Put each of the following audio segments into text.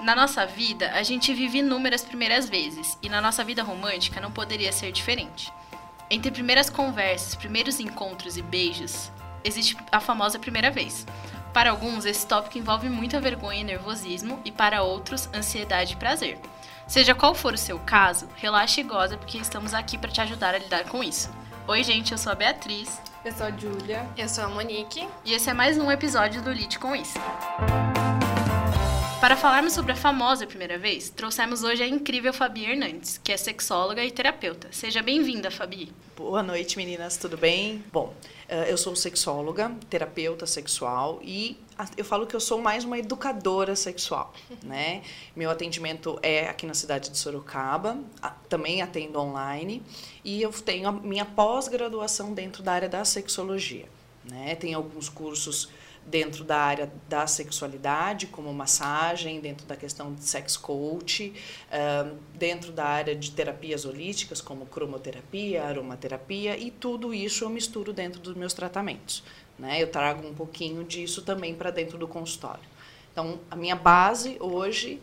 Na nossa vida, a gente vive inúmeras primeiras vezes, e na nossa vida romântica não poderia ser diferente. Entre primeiras conversas, primeiros encontros e beijos, existe a famosa primeira vez. Para alguns, esse tópico envolve muita vergonha e nervosismo, e para outros, ansiedade e prazer. Seja qual for o seu caso, relaxe e goza, porque estamos aqui para te ajudar a lidar com isso. Oi, gente, eu sou a Beatriz. Eu sou a Júlia. Eu sou a Monique. E esse é mais um episódio do Lite com Isso. Para falarmos sobre a famosa primeira vez, trouxemos hoje a incrível Fabi Hernandes, que é sexóloga e terapeuta. Seja bem-vinda, Fabi. Boa noite, meninas, tudo bem? Bom, eh, eu sou sexóloga, terapeuta sexual e eu falo que eu sou mais uma educadora sexual, né? Meu atendimento é aqui na cidade de Sorocaba, também atendo online e eu tenho a minha pós-graduação dentro da área da sexologia, né? Tem alguns cursos dentro da área da sexualidade, como massagem, dentro da questão de sex coach, dentro da área de terapias holísticas, como cromoterapia, aromaterapia, e tudo isso eu misturo dentro dos meus tratamentos. Né? Eu trago um pouquinho disso também para dentro do consultório. Então, a minha base hoje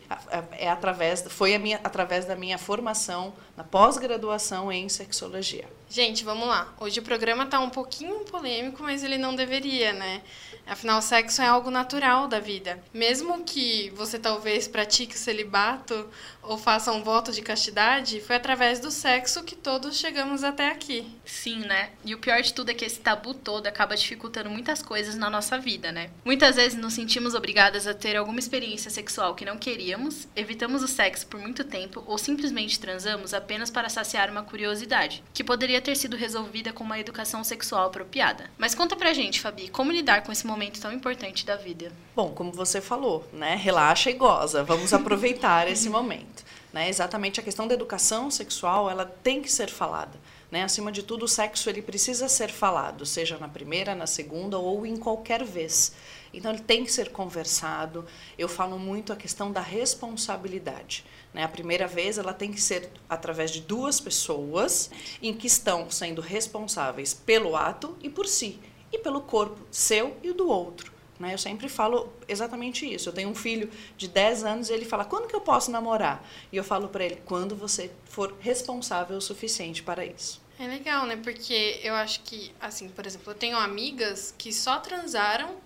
é através, foi a minha, através da minha formação na pós-graduação em sexologia. Gente, vamos lá. Hoje o programa está um pouquinho polêmico, mas ele não deveria, né? Afinal, sexo é algo natural da vida. Mesmo que você talvez pratique o celibato ou faça um voto de castidade, foi através do sexo que todos chegamos até aqui. Sim, né? E o pior de tudo é que esse tabu todo acaba dificultando muitas coisas na nossa vida, né? Muitas vezes nos sentimos obrigadas a ter alguma experiência sexual que não queríamos, evitamos o sexo por muito tempo ou simplesmente transamos apenas para saciar uma curiosidade, que poderia ter sido resolvida com uma educação sexual apropriada. Mas conta pra gente, Fabi, como lidar com esse momento tão importante da vida? Bom, como você falou, né? Relaxa e goza. Vamos aproveitar esse momento. Né? Exatamente a questão da educação sexual, ela tem que ser falada. Né? Acima de tudo, o sexo ele precisa ser falado, seja na primeira, na segunda ou em qualquer vez. Então, ele tem que ser conversado. Eu falo muito a questão da responsabilidade. Né? A primeira vez ela tem que ser através de duas pessoas em que estão sendo responsáveis pelo ato e por si, e pelo corpo seu e do outro. Né? Eu sempre falo exatamente isso. Eu tenho um filho de 10 anos e ele fala: quando que eu posso namorar? E eu falo para ele: quando você for responsável o suficiente para isso. É legal, né? Porque eu acho que, assim, por exemplo, eu tenho amigas que só transaram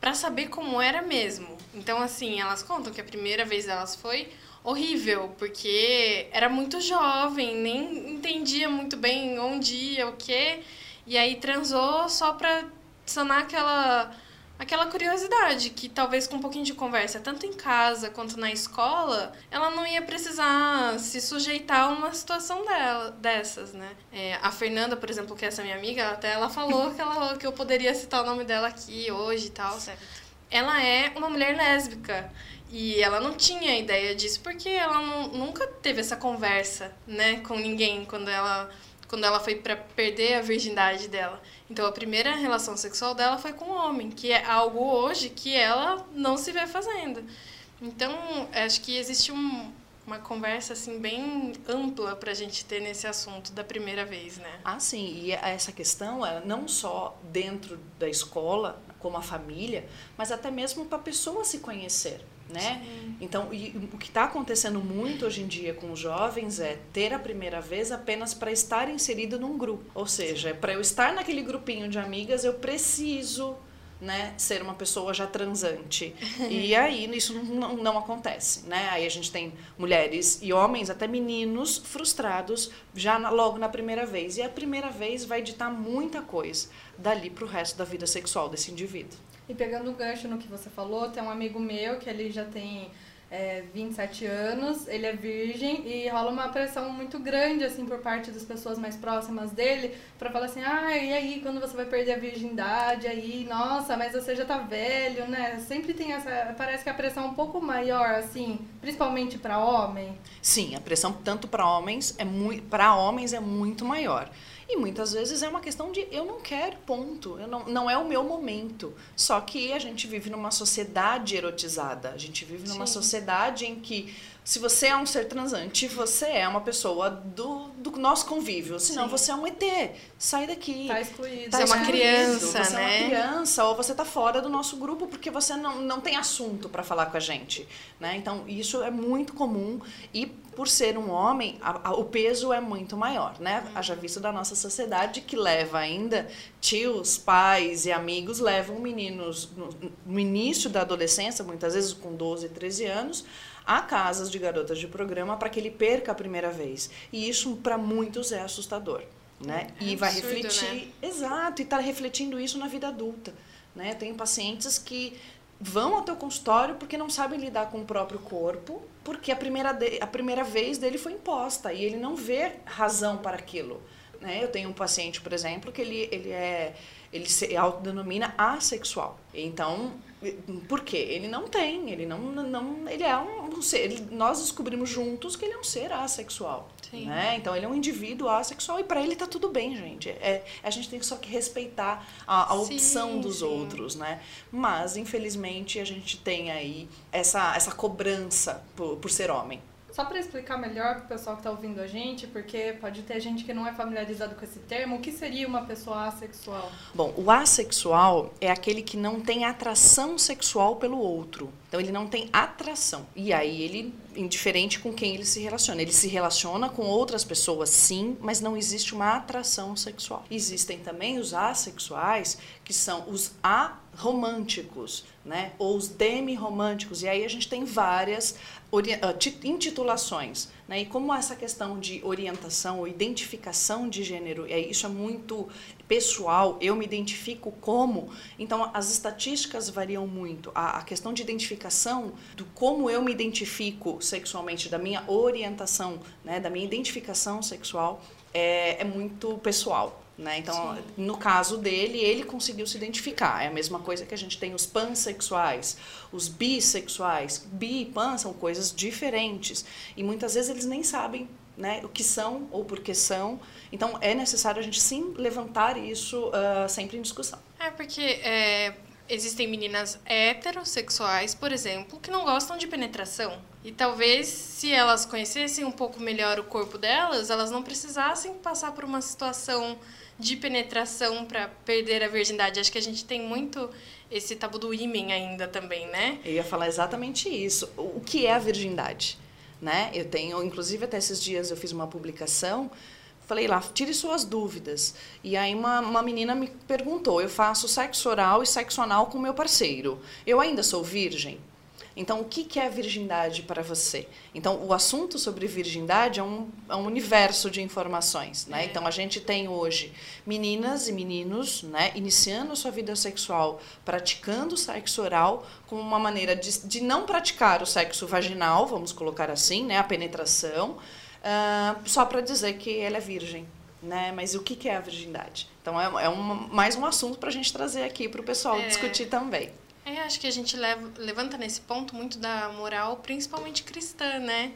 para saber como era mesmo. Então, assim, elas contam que a primeira vez delas foi horrível, porque era muito jovem, nem entendia muito bem onde ia, o quê. E aí transou só pra sanar aquela aquela curiosidade que talvez com um pouquinho de conversa, tanto em casa quanto na escola, ela não ia precisar se sujeitar a uma situação dela, dessas, né? É, a Fernanda, por exemplo, que é essa minha amiga, até ela falou que, ela, que eu poderia citar o nome dela aqui hoje e tal. Certo. Ela é uma mulher lésbica. E ela não tinha ideia disso porque ela não, nunca teve essa conversa, né, com ninguém quando ela quando ela foi para perder a virgindade dela. Então a primeira relação sexual dela foi com um homem, que é algo hoje que ela não se vê fazendo. Então, acho que existe um, uma conversa assim bem ampla para a gente ter nesse assunto da primeira vez, né? Ah, sim. E essa questão é não só dentro da escola, como a família, mas até mesmo para a pessoa se conhecer né? Sim. Então, e, o que está acontecendo muito hoje em dia com os jovens é ter a primeira vez apenas para estar inserido num grupo. Ou seja, para eu estar naquele grupinho de amigas, eu preciso né, ser uma pessoa já transante. E aí isso não, não acontece, né? Aí a gente tem mulheres e homens, até meninos frustrados já na, logo na primeira vez. E a primeira vez vai ditar muita coisa dali para o resto da vida sexual desse indivíduo. E pegando o gancho no que você falou, tem um amigo meu que ele já tem é, 27 anos, ele é virgem e rola uma pressão muito grande assim por parte das pessoas mais próximas dele para falar assim: "Ah, e aí quando você vai perder a virgindade aí, nossa, mas você já tá velho, né?". Sempre tem essa, parece que a pressão é um pouco maior assim, principalmente para homem. Sim, a pressão tanto para homens é muito para homens é muito maior. E muitas vezes é uma questão de eu não quero, ponto. Eu não, não é o meu momento. Só que a gente vive numa sociedade erotizada. A gente vive numa Sim. sociedade em que se você é um ser transante, você é uma pessoa do, do nosso convívio. Senão Sim. você é um ET. Sai daqui. Tá excluído. Você é uma né? criança, você é né? uma criança ou você tá fora do nosso grupo porque você não, não tem assunto para falar com a gente, né? Então, isso é muito comum e por ser um homem, a- a- o peso é muito maior, né? Haja visto da nossa sociedade que leva ainda tios, pais e amigos levam meninos no, no início da adolescência, muitas vezes com 12, 13 anos, a casas de garotas de programa para que ele perca a primeira vez. E isso para muitos é assustador, né? É e vai absurdo, refletir né? Exato, e está refletindo isso na vida adulta. Né? Eu tenho pacientes que vão ao teu consultório porque não sabem lidar com o próprio corpo, porque a primeira, de- a primeira vez dele foi imposta e ele não vê razão para aquilo. Né? Eu tenho um paciente, por exemplo, que ele, ele é ele se autodenomina assexual. Então, por quê? Ele não tem, ele não, não ele é um, um ser, ele- nós descobrimos juntos que ele é um ser assexual. Sim. Né? Então, ele é um indivíduo assexual e para ele tá tudo bem, gente. É, a gente tem só que respeitar a, a Sim, opção dos sim. outros, né? Mas, infelizmente, a gente tem aí essa, essa cobrança por, por ser homem. Só para explicar melhor pro pessoal que tá ouvindo a gente, porque pode ter gente que não é familiarizado com esse termo, o que seria uma pessoa assexual? Bom, o assexual é aquele que não tem atração sexual pelo outro. Então ele não tem atração. E aí ele, indiferente com quem ele se relaciona. Ele se relaciona com outras pessoas, sim, mas não existe uma atração sexual. Existem também os assexuais, que são os aromânticos, né? Ou os demiromânticos. E aí a gente tem várias intitulações. Né? E como essa questão de orientação ou identificação de gênero, é, isso é muito pessoal, eu me identifico como, então as estatísticas variam muito. A, a questão de identificação do como eu me identifico sexualmente, da minha orientação, né? da minha identificação sexual, é, é muito pessoal. Né? Então, Sim. no caso dele, ele conseguiu se identificar. É a mesma coisa que a gente tem os pansexuais, os bissexuais. Bi e pan são coisas diferentes. E muitas vezes eles nem sabem né, o que são ou por que são. Então, é necessário a gente sim levantar isso ah, sempre em discussão. É porque é, existem meninas heterossexuais, por exemplo, que não gostam de penetração. E talvez se elas conhecessem um pouco melhor o corpo delas, elas não precisassem passar por uma situação de penetração para perder a virgindade. Acho que a gente tem muito esse tabu do ímen ainda também, né? Eu ia falar exatamente isso. O que é a virgindade? Né? Eu tenho, inclusive até esses dias eu fiz uma publicação, falei lá, tire suas dúvidas. E aí uma, uma menina me perguntou, eu faço sexo oral e sexo anal com meu parceiro. Eu ainda sou virgem? Então, o que é virgindade para você? Então, o assunto sobre virgindade é um, é um universo de informações. Né? É. Então, a gente tem hoje meninas e meninos né, iniciando a sua vida sexual, praticando sexo oral, como uma maneira de, de não praticar o sexo vaginal, vamos colocar assim, né, a penetração, ah, só para dizer que ela é virgem. Né? Mas o que que é a virgindade? Então, é, é um, mais um assunto para a gente trazer aqui para o pessoal É. discutir também. É, acho que a gente leva, levanta nesse ponto muito da moral, principalmente cristã, né?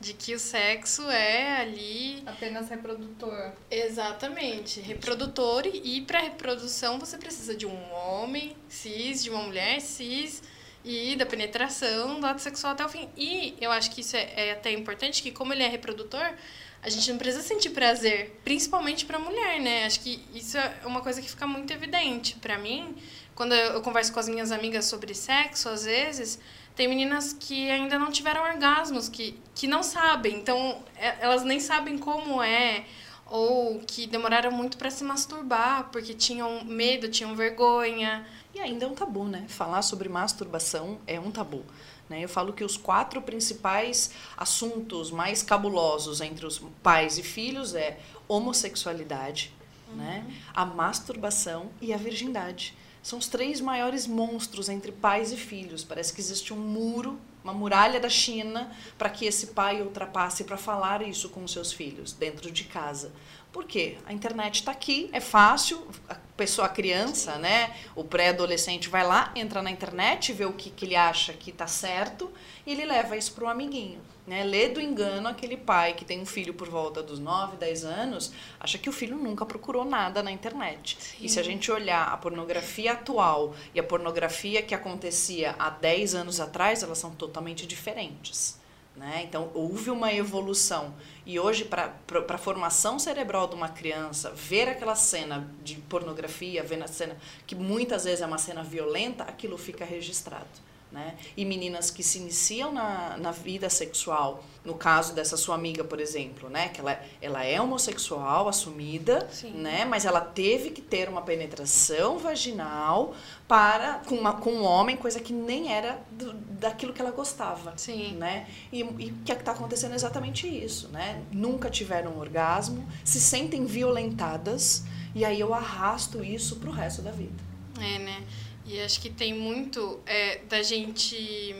De que o sexo é ali Apenas reprodutor. Exatamente, reprodutor e para reprodução você precisa de um homem cis, de uma mulher cis e da penetração do ato sexual até o fim. E eu acho que isso é, é até importante que como ele é reprodutor, a gente não precisa sentir prazer, principalmente para mulher, né? Acho que isso é uma coisa que fica muito evidente para mim quando eu converso com as minhas amigas sobre sexo, às vezes tem meninas que ainda não tiveram orgasmos, que, que não sabem, então é- elas nem sabem como é ou que demoraram muito para se masturbar porque tinham medo, tinham vergonha. E ainda é um tabu, né? Falar sobre masturbação é um tabu. Né? Eu falo que os quatro principais assuntos mais cabulosos entre os pais e filhos é homossexualidade, né? a masturbação e a virgindade. São os três maiores monstros entre pais e filhos. Parece que existe um muro, uma muralha da China, para que esse pai ultrapasse para falar isso com os seus filhos dentro de casa. Por quê? A internet está aqui, é fácil, a pessoa, a criança, né, o pré-adolescente vai lá, entra na internet, vê o que, que ele acha que está certo e ele leva isso para o amiguinho. Né? Lê do engano aquele pai que tem um filho por volta dos 9, 10 anos, acha que o filho nunca procurou nada na internet. E se a gente olhar a pornografia atual e a pornografia que acontecia há 10 anos atrás, elas são totalmente diferentes. Né? Então, houve uma evolução. E hoje, para a formação cerebral de uma criança, ver aquela cena de pornografia, ver a cena que muitas vezes é uma cena violenta, aquilo fica registrado. Né? E meninas que se iniciam na, na vida sexual, no caso dessa sua amiga, por exemplo, né? que ela, ela é homossexual assumida, né? mas ela teve que ter uma penetração vaginal para com, uma, com um homem, coisa que nem era do, daquilo que ela gostava. Sim. Né? E, o que é está acontecendo é exatamente isso. Né? Nunca tiveram um orgasmo, se sentem violentadas, e aí eu arrasto isso para o resto da vida. É, né? E acho que tem muito é, da gente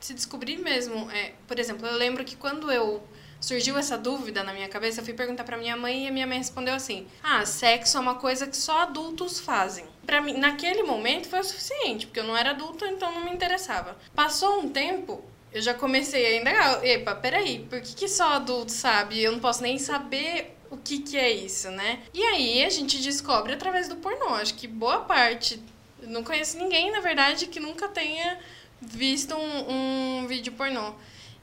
se descobrir mesmo. É, por exemplo, eu lembro que quando eu surgiu essa dúvida na minha cabeça, eu fui perguntar para minha mãe e a minha mãe respondeu assim: "Ah, sexo é uma coisa que só adultos fazem". Para mim, naquele momento foi o suficiente, porque eu não era adulta, então não me interessava. Passou um tempo, eu já comecei a indagar, epa, peraí, por que, que só adultos sabe? Eu não posso nem saber o que, que é isso, né? E aí a gente descobre através do pornô. Acho que boa parte não conheço ninguém, na verdade, que nunca tenha visto um, um vídeo pornô.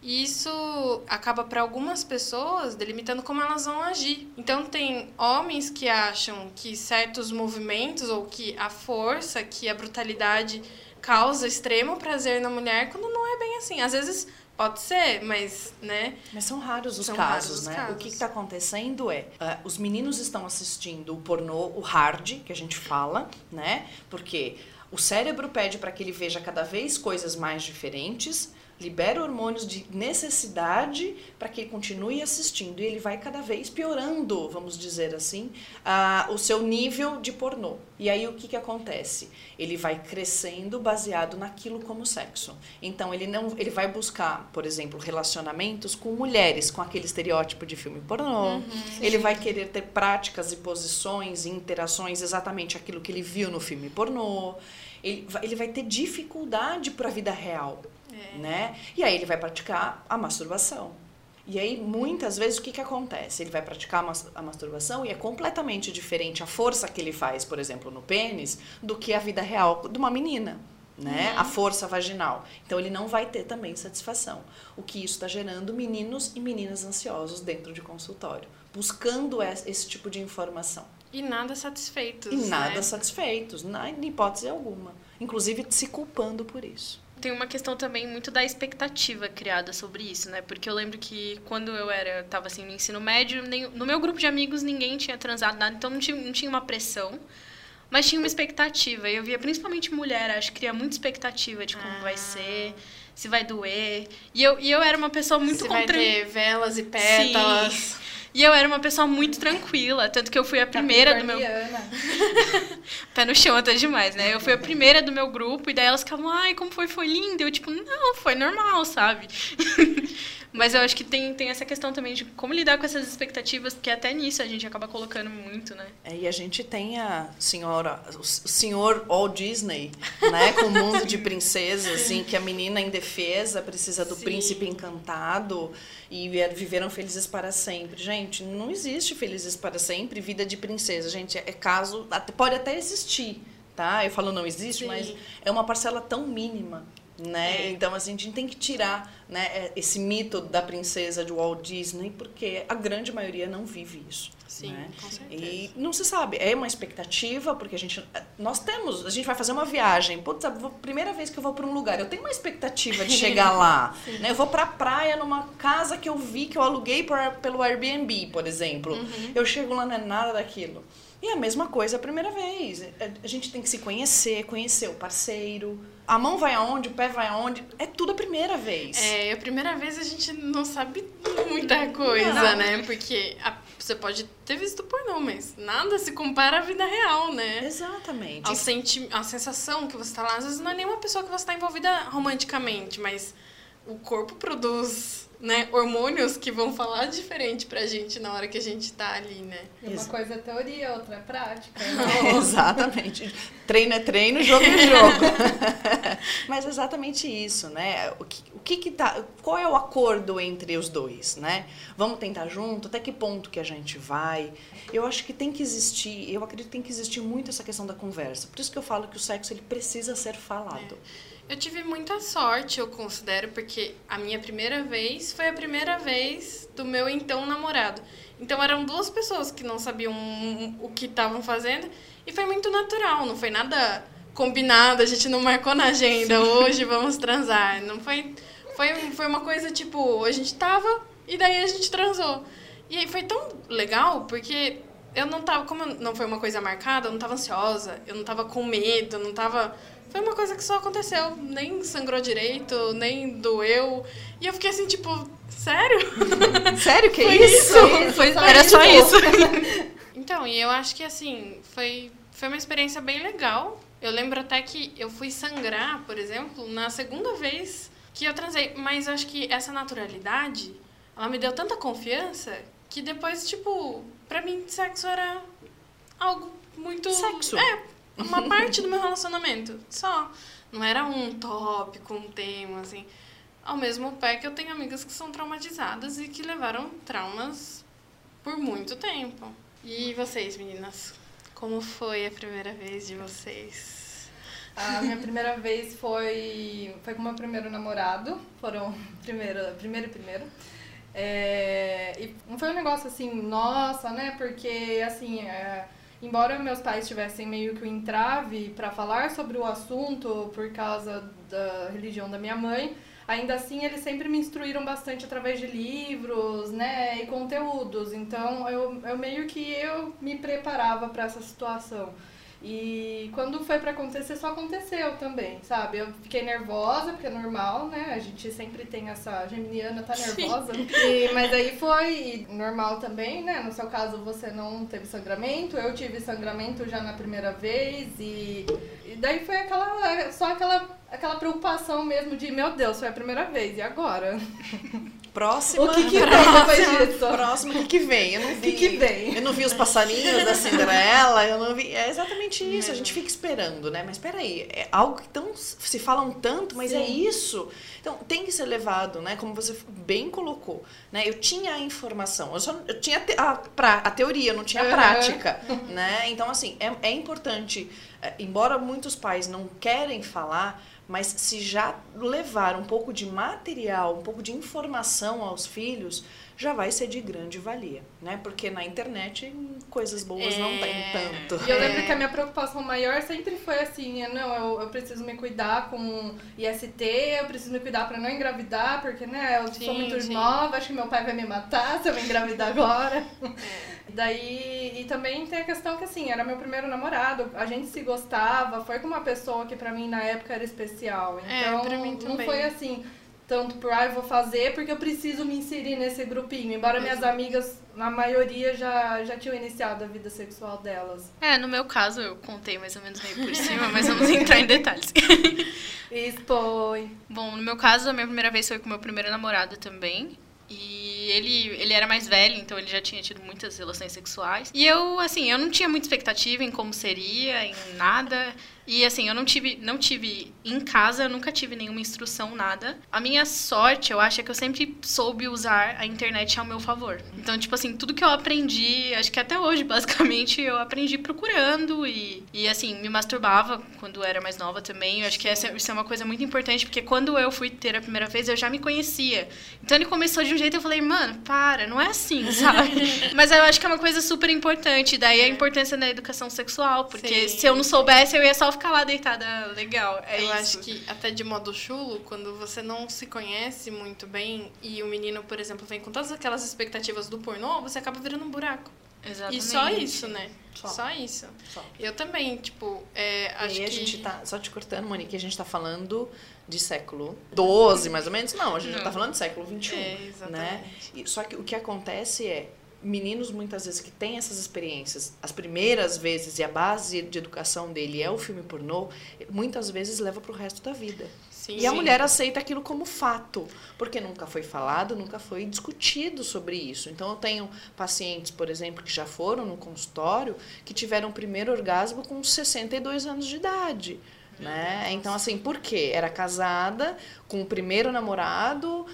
E isso acaba para algumas pessoas delimitando como elas vão agir. Então tem homens que acham que certos movimentos ou que a força, que a brutalidade causa extremo prazer na mulher, quando não é bem assim. Às vezes Pode ser, mas, né? Mas são raros os São casos, raros os né? casos. O que está acontecendo é, uh, os meninos estão assistindo o pornô, o hard, que a gente fala, né? Porque o cérebro pede para que ele veja cada vez coisas mais diferentes, libera hormônios de necessidade para que ele continue assistindo e ele vai cada vez piorando, vamos dizer assim, uh, o seu nível de pornô. E aí o que, que acontece? Ele vai crescendo baseado naquilo como sexo. Então ele não, ele vai buscar, por exemplo, relacionamentos com mulheres, com aquele estereótipo de filme pornô. Uhum, ele vai querer ter práticas e posições e interações exatamente aquilo que ele viu no filme pornô. Ele ele vai ter dificuldade para a vida real né? E aí ele vai praticar a masturbação. E aí, muitas vezes, o que, que acontece? Ele vai praticar a masturbação e é completamente diferente a força que ele faz, por exemplo, no pênis, do que a vida real de uma menina. Né? Uhum. A força vaginal. Então, ele não vai ter também satisfação. O que isso está gerando meninos e meninas ansiosos dentro de consultório, buscando esse tipo de informação. E nada satisfeitos. E nada né? satisfeitos, na hipótese alguma. Inclusive se culpando por isso. Tem uma questão também muito da expectativa criada sobre isso, né? Porque eu lembro que quando eu era, tava assim no ensino médio, nem, no meu grupo de amigos ninguém tinha transado nada, então não tinha, não tinha uma pressão. Mas tinha uma expectativa. E eu via principalmente mulher, acho que cria muita expectativa de como Ah. vai ser, se vai doer. E eu, e eu era uma pessoa muito vai contra- ter velas e pétalas. Sim. E eu era uma pessoa muito tranquila, tanto que eu fui a primeira do meu. Pé no chão até demais, né? Eu fui a primeira do meu grupo, e daí elas ficavam, ai, como foi? Foi lindo. Eu, tipo, não, foi normal, sabe? Mas eu acho que tem, tem essa questão também de como lidar com essas expectativas, porque até nisso a gente acaba colocando muito, né? É, e a gente tem a senhora, o senhor Walt Disney, né, com o mundo de princesa, assim, que a menina indefesa precisa do Sim. príncipe encantado e vi- viveram felizes para sempre. Gente, não existe felizes para sempre, vida de princesa, gente, é caso, até- pode até existir, tá? Eu falo não existe, Sim. mas é uma parcela tão mínima. Né? É. Então, assim, a gente tem que tirar né, é, esse mito da princesa de Walt Disney, porque a grande maioria não vive isso. Sim, né? com certeza. E não se sabe, é uma expectativa, porque a gente. Nós temos, a gente vai fazer uma viagem. Putz, a primeira vez que eu vou para um lugar, eu tenho uma expectativa de chegar lá. né? Eu vou pra praia numa casa que eu vi, que eu aluguei por, pelo Airbnb, por exemplo. Eu chego lá, não é nada daquilo. E a mesma coisa a primeira vez. É, A gente tem que se conhecer, conhecer o parceiro. A mão vai aonde, o pé vai aonde. É tudo a primeira vez. É, a primeira vez a gente não sabe muita coisa, Não. né? Porque a- você pode ter visto pornô, mas nada se compara à vida real, né? Exatamente. Ao senti a sensação que você tá lá, às vezes não é nenhuma pessoa que você tá envolvida romanticamente, mas o corpo produz, né, hormônios que vão falar diferente pra gente na hora que a gente tá ali, né? E uma coisa é teoria, outra é prática. exatamente. Treino é treino, jogo é jogo. Mas é exatamente isso, né? O que, o que que tá, qual é o acordo entre os dois, né? Vamos tentar junto? Até que ponto que a gente vai? Eu acho que tem que existir, eu acredito que tem que existir muito essa questão da conversa. Por isso que eu falo que o sexo ele precisa ser falado. Eu tive muita sorte, eu considero, porque a minha primeira vez foi a primeira vez do meu então namorado. Então eram duas pessoas que não sabiam o que estavam fazendo e foi muito natural, não foi nada combinado, a gente não marcou na agenda, hoje vamos transar. Não foi, foi, foi uma coisa tipo, a gente tava e daí a gente transou. E aí foi tão legal porque eu não tava, como não foi uma coisa marcada, eu não tava ansiosa, eu não tava com medo, eu não tava. Foi uma coisa que só aconteceu. Nem sangrou direito, nem doeu. E eu fiquei assim, tipo, sério? Sério que foi isso? isso? Foi, era só isso. então, e eu acho que assim, foi, foi uma experiência bem legal. Eu lembro até que eu fui sangrar, por exemplo, na segunda vez que eu transei. Mas eu acho que essa naturalidade, ela me deu tanta confiança que depois, tipo, pra mim, sexo era algo muito. Sexo? É, uma parte do meu relacionamento. Só. Não era um tópico, um tema, assim. Ao mesmo pé que eu tenho amigas que são traumatizadas e que levaram traumas por muito tempo. E vocês, meninas? Como foi a primeira vez de vocês? A minha primeira vez foi, foi com o meu primeiro namorado. Foram primeiro, primeiro e primeiro. É, e não foi um negócio assim, nossa, né? Porque, assim, é, embora meus pais tivessem meio que um entrave para falar sobre o assunto por causa da religião da minha mãe, ainda assim eles sempre me instruíram bastante através de livros, né? E conteúdos. Então, eu, eu meio que eu me preparava para essa situação. E quando foi para acontecer, só aconteceu também, sabe? Eu fiquei nervosa, porque é normal, né? A gente sempre tem essa geminiana tá nervosa. E, mas aí foi normal também, né? No seu caso, você não teve sangramento, eu tive sangramento já na primeira vez e, e daí foi aquela só aquela aquela preocupação mesmo de, meu Deus, foi a primeira vez, e agora? Próxima. O que, que vem depois o que, que vem? Eu não vi. O que, que vem? Eu não vi os passarinhos da Cinderela, eu não vi. É exatamente isso, a gente fica esperando, né? Mas peraí, é algo que tão, se falam tanto, mas é Sim. é isso. Então, tem que ser levado, né? Como você bem colocou. Né? Eu tinha a informação, eu, só, eu tinha a, pra, a teoria, eu não tinha a prática. Né? Então, assim, é, é importante, é, embora muitos pais não querem falar, mas se já levar um pouco de material, um pouco de informação aos filhos, já vai ser de grande valia, né? Porque na internet coisas boas é... não tem é. tanto. E eu lembro que a minha preocupação maior sempre foi assim, não, eu, eu preciso me cuidar com IST, eu preciso me cuidar para não engravidar, porque, né, eu sim, sou muito sim. nova, acho que meu pai vai me matar se eu me engravidar agora. É. Daí, e também tem a questão que, assim, era meu primeiro namorado, a gente se gostava, foi com uma pessoa que pra mim na época era especial. É, então, é, não foi assim, tanto por, ah, eu vou fazer porque eu preciso me inserir nesse grupinho. Embora minhas amigas, na maioria, já, já tinham iniciado a vida sexual delas. É, no meu caso, eu contei mais ou menos meio por cima, mas vamos entrar em detalhes. Expõe. Bom, no meu caso, a minha primeira vez foi com meu primeiro namorado também. E ele, ele era mais velho, então ele já tinha tido muitas relações sexuais. E eu, assim, eu não tinha muita expectativa em como seria, em nada. E assim, eu não tive, não tive em casa, eu nunca tive nenhuma instrução, nada. A minha sorte, eu acho, é que eu sempre soube usar a internet ao meu favor. Então, tipo assim, tudo que eu aprendi, acho que até hoje, basicamente, eu aprendi procurando e, e assim, me masturbava quando era mais nova também. Eu acho que essa, isso é uma coisa muito importante, porque quando eu fui ter a primeira vez, eu já me conhecia. Então ele começou de um jeito, eu falei, mano, para, não é assim, sabe? Mas eu acho que é uma coisa super importante. Daí a é. importância da educação sexual, porque Sim. se eu não soubesse, eu ia só ficar lá deitada legal. É eu isso. acho que, até de modo chulo, quando você não se conhece muito bem e o menino, por exemplo, vem com todas aquelas expectativas do pornô, você acaba virando um buraco. Exatamente. E só isso, né? Só, só isso. Só. Eu também, tipo, é, acho e a que... gente tá, só te cortando, Monique, a gente tá falando de século XII, mais ou menos. Não, a gente não. tá falando de século XXI, é, exatamente. né? E, só que o que acontece é, meninos muitas vezes que têm essas experiências, as primeiras vezes e a base de educação dele é o filme pornô, muitas vezes leva para o resto da vida. Sim, e a mulher aceita aquilo como fato, porque nunca foi falado, nunca foi discutido sobre isso. Então eu tenho pacientes, por exemplo, que já foram no consultório, que tiveram o primeiro orgasmo com 62 anos de idade. Né? Então, assim, por quê? Era casada com o primeiro namorado,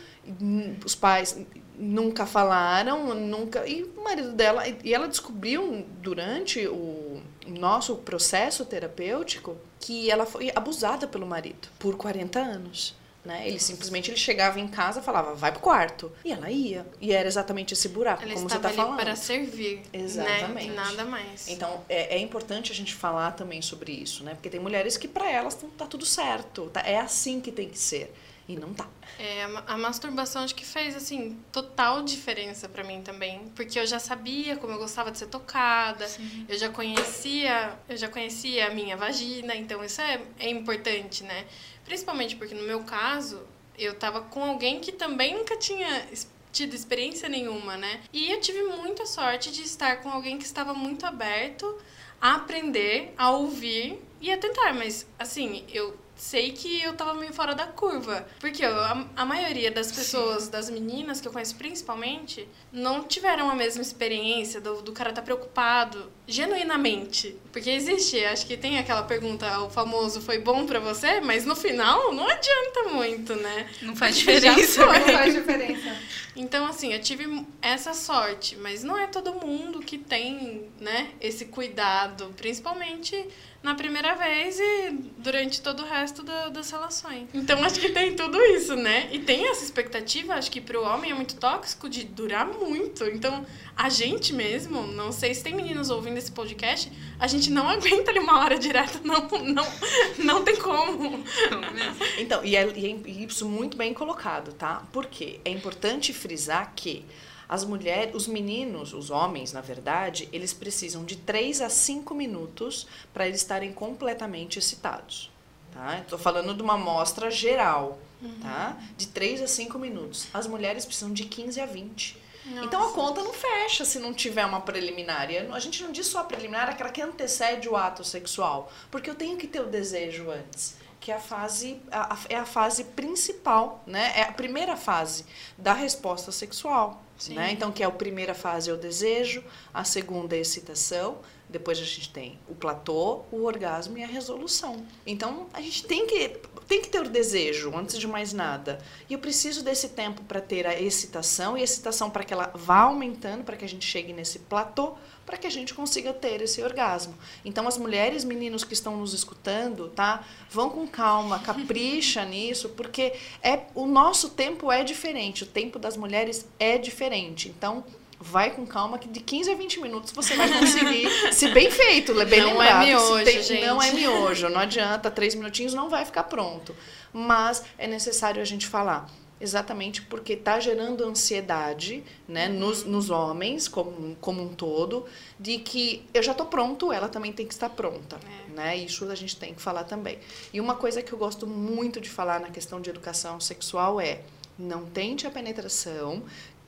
os pais nunca falaram, nunca. E o marido dela. E ela descobriu durante o nosso processo terapêutico que ela foi abusada pelo marido por 40 anos. Né? Ele simplesmente ele chegava em casa e falava, vai pro quarto. E ela ia. E era exatamente esse buraco, Ela como você tá ali falando. para servir. Exatamente. Né? E nada mais. Então, é, é importante a gente falar também sobre isso, né? Porque tem mulheres que para elas tá, tá tudo certo, tá? é assim que tem que ser. E não tá. É, a ma- a masturbação acho que fez, assim, total diferença pra mim também. Porque eu já sabia como eu gostava de ser tocada, eu já conhecia, eu já conhecia a minha vagina, então isso é, é importante, né? Principalmente porque no meu caso, eu tava com alguém que também nunca tinha tido experiência nenhuma, né? E eu tive muita sorte de estar com alguém que estava muito aberto a aprender, a ouvir e a tentar, mas assim, eu sei que eu tava meio fora da curva. Porque eu- a, a maioria das pessoas, das meninas que eu conheço principalmente, não tiveram a mesma experiência do, do cara estar preocupado genuinamente. Porque existe, acho que tem aquela pergunta, o famoso foi bom pra você, mas no final não adianta muito, né? Não faz diferença. Não faz diferença. Então, assim, eu tive essa sorte, mas não é todo mundo que tem, né, esse cuidado, principalmente na primeira vez e durante todo o resto da- das relações. Então, acho que tem tudo isso, né? E tem essa expectativa, acho que pro homem é muito tóxico de durar muito. Então, a gente mesmo, não sei se tem meninos ouvindo esse podcast, a gente não aguenta ali uma hora direto, não, não, não tem como. Então, e é, e é isso muito bem colocado, tá? Porque é importante frisar que as mulheres, os meninos, os homens, na verdade, eles precisam de 3 a 5 minutos para eles estarem completamente excitados. Tá? Estou falando de uma amostra geral, tá? De 3 a 5 minutos. As mulheres precisam de 15 a 20. Então a conta não fecha se não tiver uma preliminar. E A gente não diz só a preliminar, aquela que antecede o ato sexual. Porque eu tenho que ter o desejo antes. Que é a fase, a- é a fase principal, né? É a primeira fase da resposta sexual. Né? Então, que é a primeira fase é o desejo, a segunda é a excitação, depois a gente tem o platô, o orgasmo e a resolução. Então, a gente tem que, tem que ter o desejo, antes de mais nada. E eu preciso desse tempo para ter a excitação, e a excitação para que ela vá aumentando, para que a gente chegue nesse platô, para que a gente consiga ter esse orgasmo. Então, as mulheres, meninos que estão nos escutando, tá? Vão com calma, capricha nisso, porque é o nosso tempo é diferente, o tempo das mulheres é diferente. Então, vai com calma que de 15 a 20 minutos você vai conseguir, se bem feito, bem Não lembrado. é miojo, tem- gente. Não é miojo, não adianta, três minutinhos não vai ficar pronto. Mas é necessário a gente falar. Exatamente porque está gerando ansiedade né, nos, nos homens, como, como um todo, de que eu já estou pronto, ela também tem que estar pronta. Né? Isso a gente tem que falar também. E uma coisa que eu gosto muito de falar na questão de educação sexual é não tente a penetração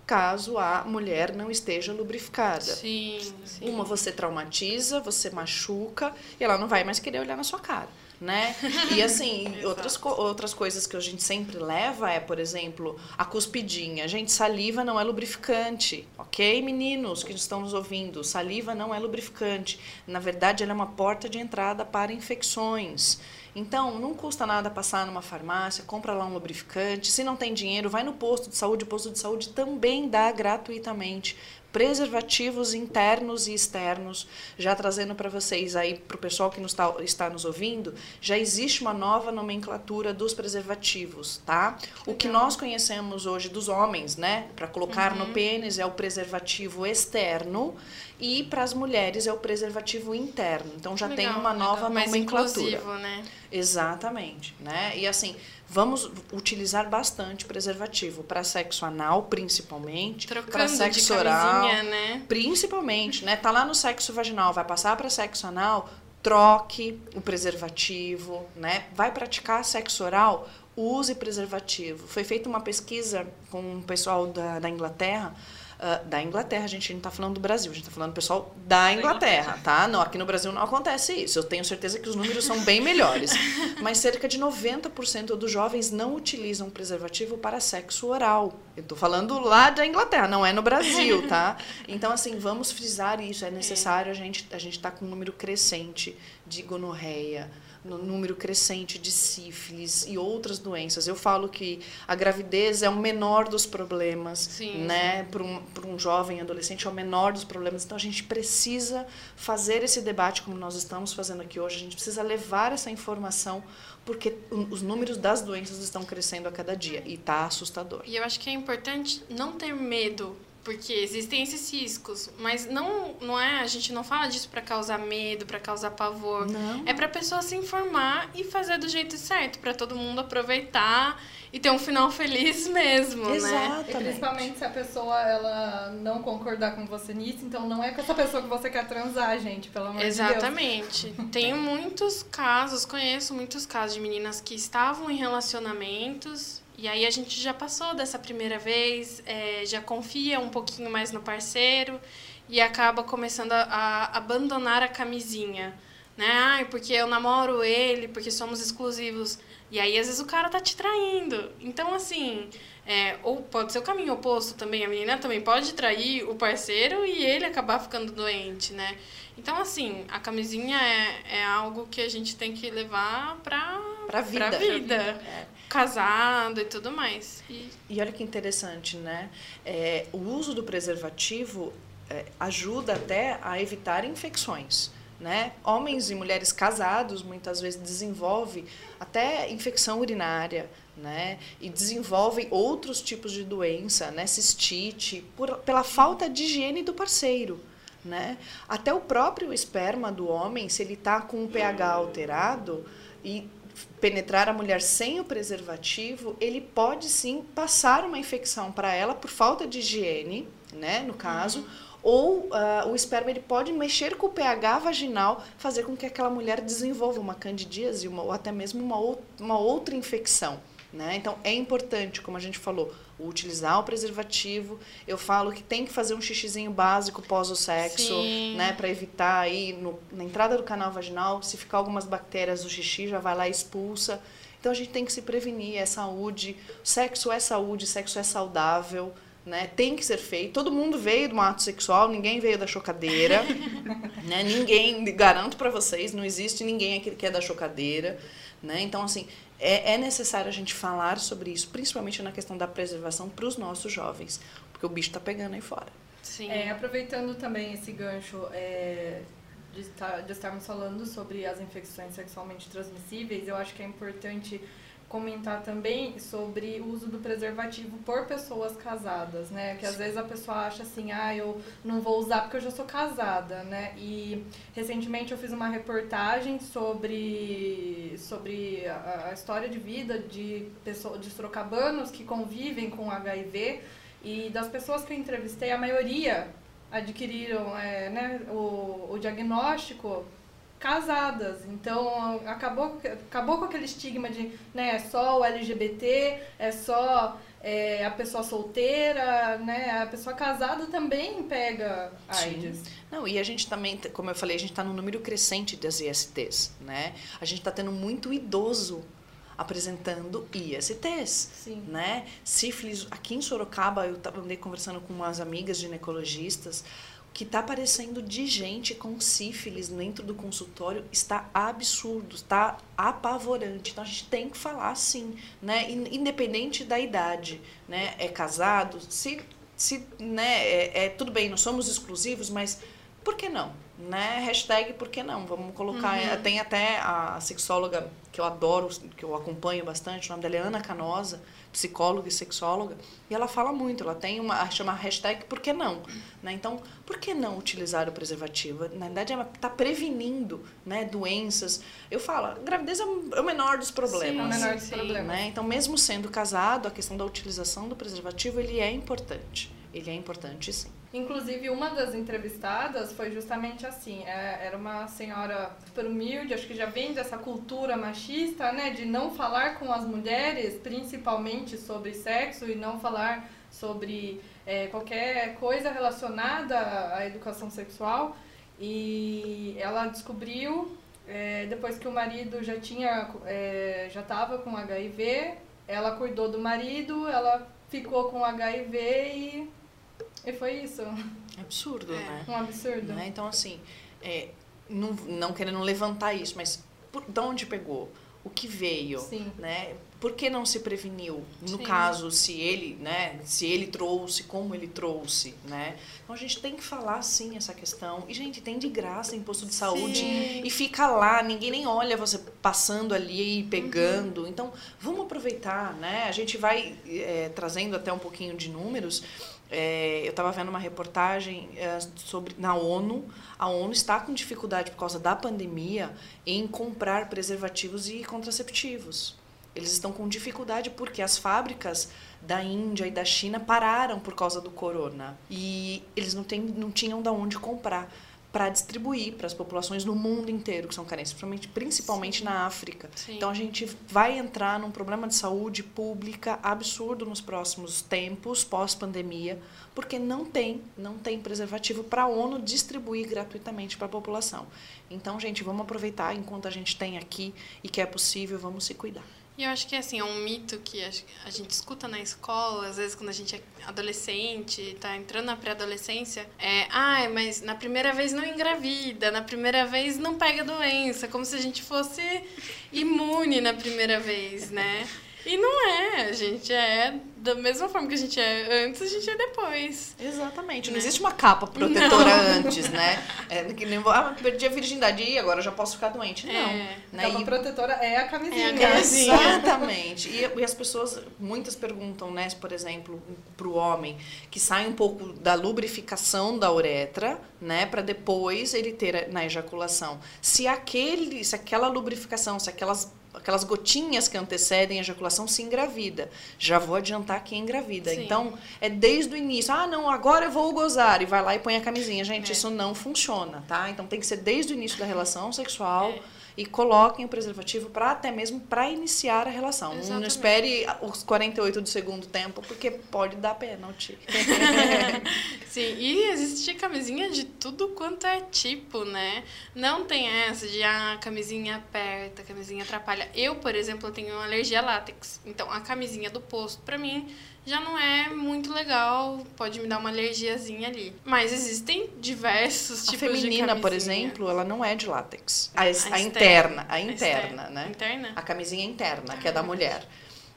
caso a mulher não esteja lubrificada. Sim, sim. Uma você traumatiza, você machuca e ela não vai mais querer olhar na sua cara, né? E assim, outras, co- outras coisas que a gente sempre leva é, por exemplo, a cuspidinha. Gente, saliva não é lubrificante, ok? Meninos que estão nos ouvindo, saliva não é lubrificante. Na verdade, ela é uma porta de entrada para infecções. Então, não custa nada passar numa farmácia, compra lá um lubrificante. Se não tem dinheiro, vai no posto de saúde. O posto de saúde também dá gratuitamente preservativos internos e externos. Já trazendo para vocês aí, para o pessoal que nos tá, está nos ouvindo, já existe uma nova nomenclatura dos preservativos, tá? O que nós conhecemos hoje dos homens, né, para colocar no pênis é o preservativo externo e para as mulheres é o preservativo interno. Então já tem Legal, uma legal. nova Mais nomenclatura. né? Exatamente, né? E assim, vamos utilizar bastante preservativo para sexo anal, principalmente, para sexo oral, né? principalmente, né? Tá lá no sexo vaginal, vai passar para sexo anal, troque o preservativo, né? Vai praticar sexo oral, use preservativo. Foi feita uma pesquisa com o pessoal da, da Inglaterra. Ah, da Inglaterra, a gente não está falando do Brasil, a gente está falando do pessoal da Inglaterra, tá? Não, aqui no Brasil não acontece isso. Eu tenho certeza que os números são bem melhores. Mas cerca de 90% dos jovens não utilizam preservativo para sexo oral. Eu tô falando lá da Inglaterra, não é no Brasil, tá? Então, assim, vamos frisar isso. É necessário a gente a gente tá com um número crescente de gonorreia, no número crescente de sífilis e outras doenças. Eu falo que a gravidez é o menor dos problemas, Sim, né? Para um, um jovem adolescente é o menor dos problemas. Então a gente precisa fazer esse debate como nós estamos fazendo aqui hoje. A gente precisa levar essa informação porque os números das doenças estão crescendo a cada dia e está assustador. E eu acho que é importante não ter medo porque existem esses riscos, mas não não é, a gente não fala disso para causar medo, para causar pavor. Não. É para pessoa se informar e fazer do jeito certo, para todo mundo aproveitar e ter um final feliz mesmo, né? Exatamente. E principalmente se a pessoa ela não concordar com você nisso, então não é com essa pessoa que você quer transar, gente, pelo amor de Deus. Exatamente. Tenho muitos casos, conheço muitos casos de meninas que estavam em relacionamentos e aí a gente já passou dessa primeira vez, é, já confia um pouquinho mais no parceiro e acaba começando a, a abandonar a camisinha. Né? Ai, porque eu namoro ele, porque somos exclusivos. E aí, às vezes, o cara tá te traindo. Então, assim, é, ou pode ser o caminho oposto também. A menina também pode trair o parceiro e ele acabar ficando doente, né? Então, assim, a camisinha é, é algo que a gente tem que levar pra, Pra vida. Pra vida. É. Casado e tudo mais. E, E olha que interessante, né? É, o uso do preservativo é, ajuda até a evitar infecções. Né? Homens e mulheres casados muitas vezes desenvolvem até infecção urinária, né? E desenvolvem outros tipos de doença, né? Cistite, por, pela falta de higiene do parceiro. Né? Até o próprio esperma do homem, se ele está com um pH alterado e penetrar a mulher sem o preservativo, ele pode sim passar uma infecção para ela por falta de higiene, né, no caso, ou ah, o esperma ele pode mexer com o pH vaginal, fazer com que aquela mulher desenvolva uma candidíase uma, ou até mesmo uma, ou- uma outra infecção. Né? Então é importante, como a gente falou, utilizar o preservativo. Eu falo que tem que fazer um xixizinho básico pós o sexo, Sim. né, para evitar aí no- na entrada do canal vaginal, se ficar algumas bactérias do xixi, já vai lá e expulsa. Então a gente tem que se prevenir, é saúde. Sexo é saúde, sexo é saudável, né? Tem que ser feito. Todo mundo veio do ato sexual, ninguém veio da chocadeira, né? Ninguém, garanto para vocês, não existe ninguém aqui que é da chocadeira, né? Então assim, é, é necessário a gente falar sobre isso, principalmente na questão da preservação para os nossos jovens, porque o bicho tá pegando aí fora. sim. É, aproveitando também esse gancho é, de, estar- de estarmos falando sobre as infecções sexualmente transmissíveis, eu acho que é importante comentar também sobre o uso do preservativo por pessoas casadas, né? Que às vezes a pessoa acha assim, ah, eu não vou usar porque eu já sou casada, né? E recentemente eu fiz uma reportagem sobre, sobre a, a história de vida de pessoas de sorocabanos que convivem com HIV e das pessoas que eu entrevistei, a maioria adquiriram é, né, o, o diagnóstico casadas. Então acabou, acabou com aquele estigma de né, é só o LGBT, é só é, a pessoa solteira, né? A pessoa casada também pega AIDS. Não, e a gente também, como eu falei, a gente está num número crescente das ISTs, né? A gente está tendo muito idoso apresentando ISTs, Sim. né? Sífilis, aqui em Sorocaba, eu andei conversando com umas amigas ginecologistas, que está aparecendo de gente com sífilis dentro do consultório está absurdo, está apavorante. Então a gente tem que falar sim, né? In- Independente da idade, né? É casado, se, se né? É, é- tudo bem, nós somos exclusivos, mas por que não? Né? Hashtag por que não? Vamos colocar. Uhum. Tem até a sexóloga que eu adoro, que eu acompanho bastante, o nome dela é Ana Canosa, psicóloga e sexóloga, e ela fala muito, ela tem uma, chama hashtag por que não? Né? Então, por que não utilizar o preservativo? Na verdade, ela está prevenindo né, doenças. Eu falo, gravidez é o é o menor dos problemas. É o menor dos sim. problemas. Né? Então, mesmo sendo casado, a questão da utilização do preservativo, ele é importante. Ele é importante, sim. Inclusive, uma das entrevistadas foi justamente assim. é, Era uma senhora super humilde, acho que já vem dessa cultura machista, né? De não falar com as mulheres, principalmente sobre sexo, e não falar sobre é, qualquer coisa relacionada à educação sexual. E ela descobriu, é, depois que o marido já tinha, é, já estava com HIV, ela cuidou do marido, ela ficou com HIV e, e foi isso. Absurdo, É. né? Um absurdo. Né? Então, assim, é, não, não querendo levantar isso, mas por, de onde pegou? O que veio? Sim. Né? Por que não se preveniu? No Sim. caso, se ele, né, se ele trouxe, como ele trouxe, né? Então a gente tem que falar sim essa questão. E gente, tem de graça imposto de saúde Sim. e fica lá, ninguém nem olha você passando ali e pegando. Então, vamos aproveitar, né? A gente vai é, trazendo até um pouquinho de números. É, eu estava vendo uma reportagem é, sobre na ONU. A ONU está com dificuldade por causa da pandemia em comprar preservativos e contraceptivos. Eles estão com dificuldade porque as fábricas da Índia e da China pararam por causa do corona e eles não, tem, não tinham da onde comprar para distribuir para as populações no mundo inteiro que são carentes, principalmente, principalmente na África. Sim. Então a gente vai entrar num problema de saúde pública absurdo nos próximos tempos, pós-pandemia, porque não tem, não tem preservativo para a ONU distribuir gratuitamente para a população. Então, gente, vamos aproveitar enquanto a gente tem aqui e que é possível, vamos se cuidar. E eu acho que assim, é um mito que a gente escuta na escola, às vezes quando a gente é adolescente, tá entrando na pré-adolescência, é, ai, mas na primeira vez não engravida, na primeira vez não pega doença, como se a gente fosse imune na primeira vez, né? E não é, a gente é da mesma forma que a gente é antes, a gente é depois. Exatamente. Não Né? existe uma capa protetora antes, né? É, que nem, ah, perdi a virgindade e agora já posso ficar doente. Não. É. Né? Capa E- protetora é a camisinha. É a camisinha. Exatamente. E, e as pessoas, muitas perguntam, né, por exemplo, para o homem, que sai um pouco da lubrificação da uretra, né, para depois ele ter a- na ejaculação. Se aquele, se aquela lubrificação, se aquelas aquelas gotinhas que antecedem a ejaculação se engravida. Já vou adiantar que engravida. Sim. Então, é desde o início. Ah, não, agora eu vou gozar. E vai lá e põe a camisinha. Gente, É. isso não funciona, tá? Então, tem que ser desde o início da relação sexual É. e coloquem o preservativo para até mesmo para iniciar a relação. Não Exatamente. espere os 48 do segundo tempo, porque pode dar pênalti. Sim, e existe camisinha de tudo quanto é tipo, né? Não tem essa de ah, a camisinha aperta, camisinha atrapalha. Eu, por exemplo, tenho alergia a látex. Então, a camisinha do posto, pra mim, já não é muito legal. Pode me dar uma alergiazinha ali. Mas existem diversos a tipos de feminina, por camisinha. exemplo, ela não é de látex. A, A a externa. interna, a A interna, externa. né? Interna? A camisinha interna, que é da mulher.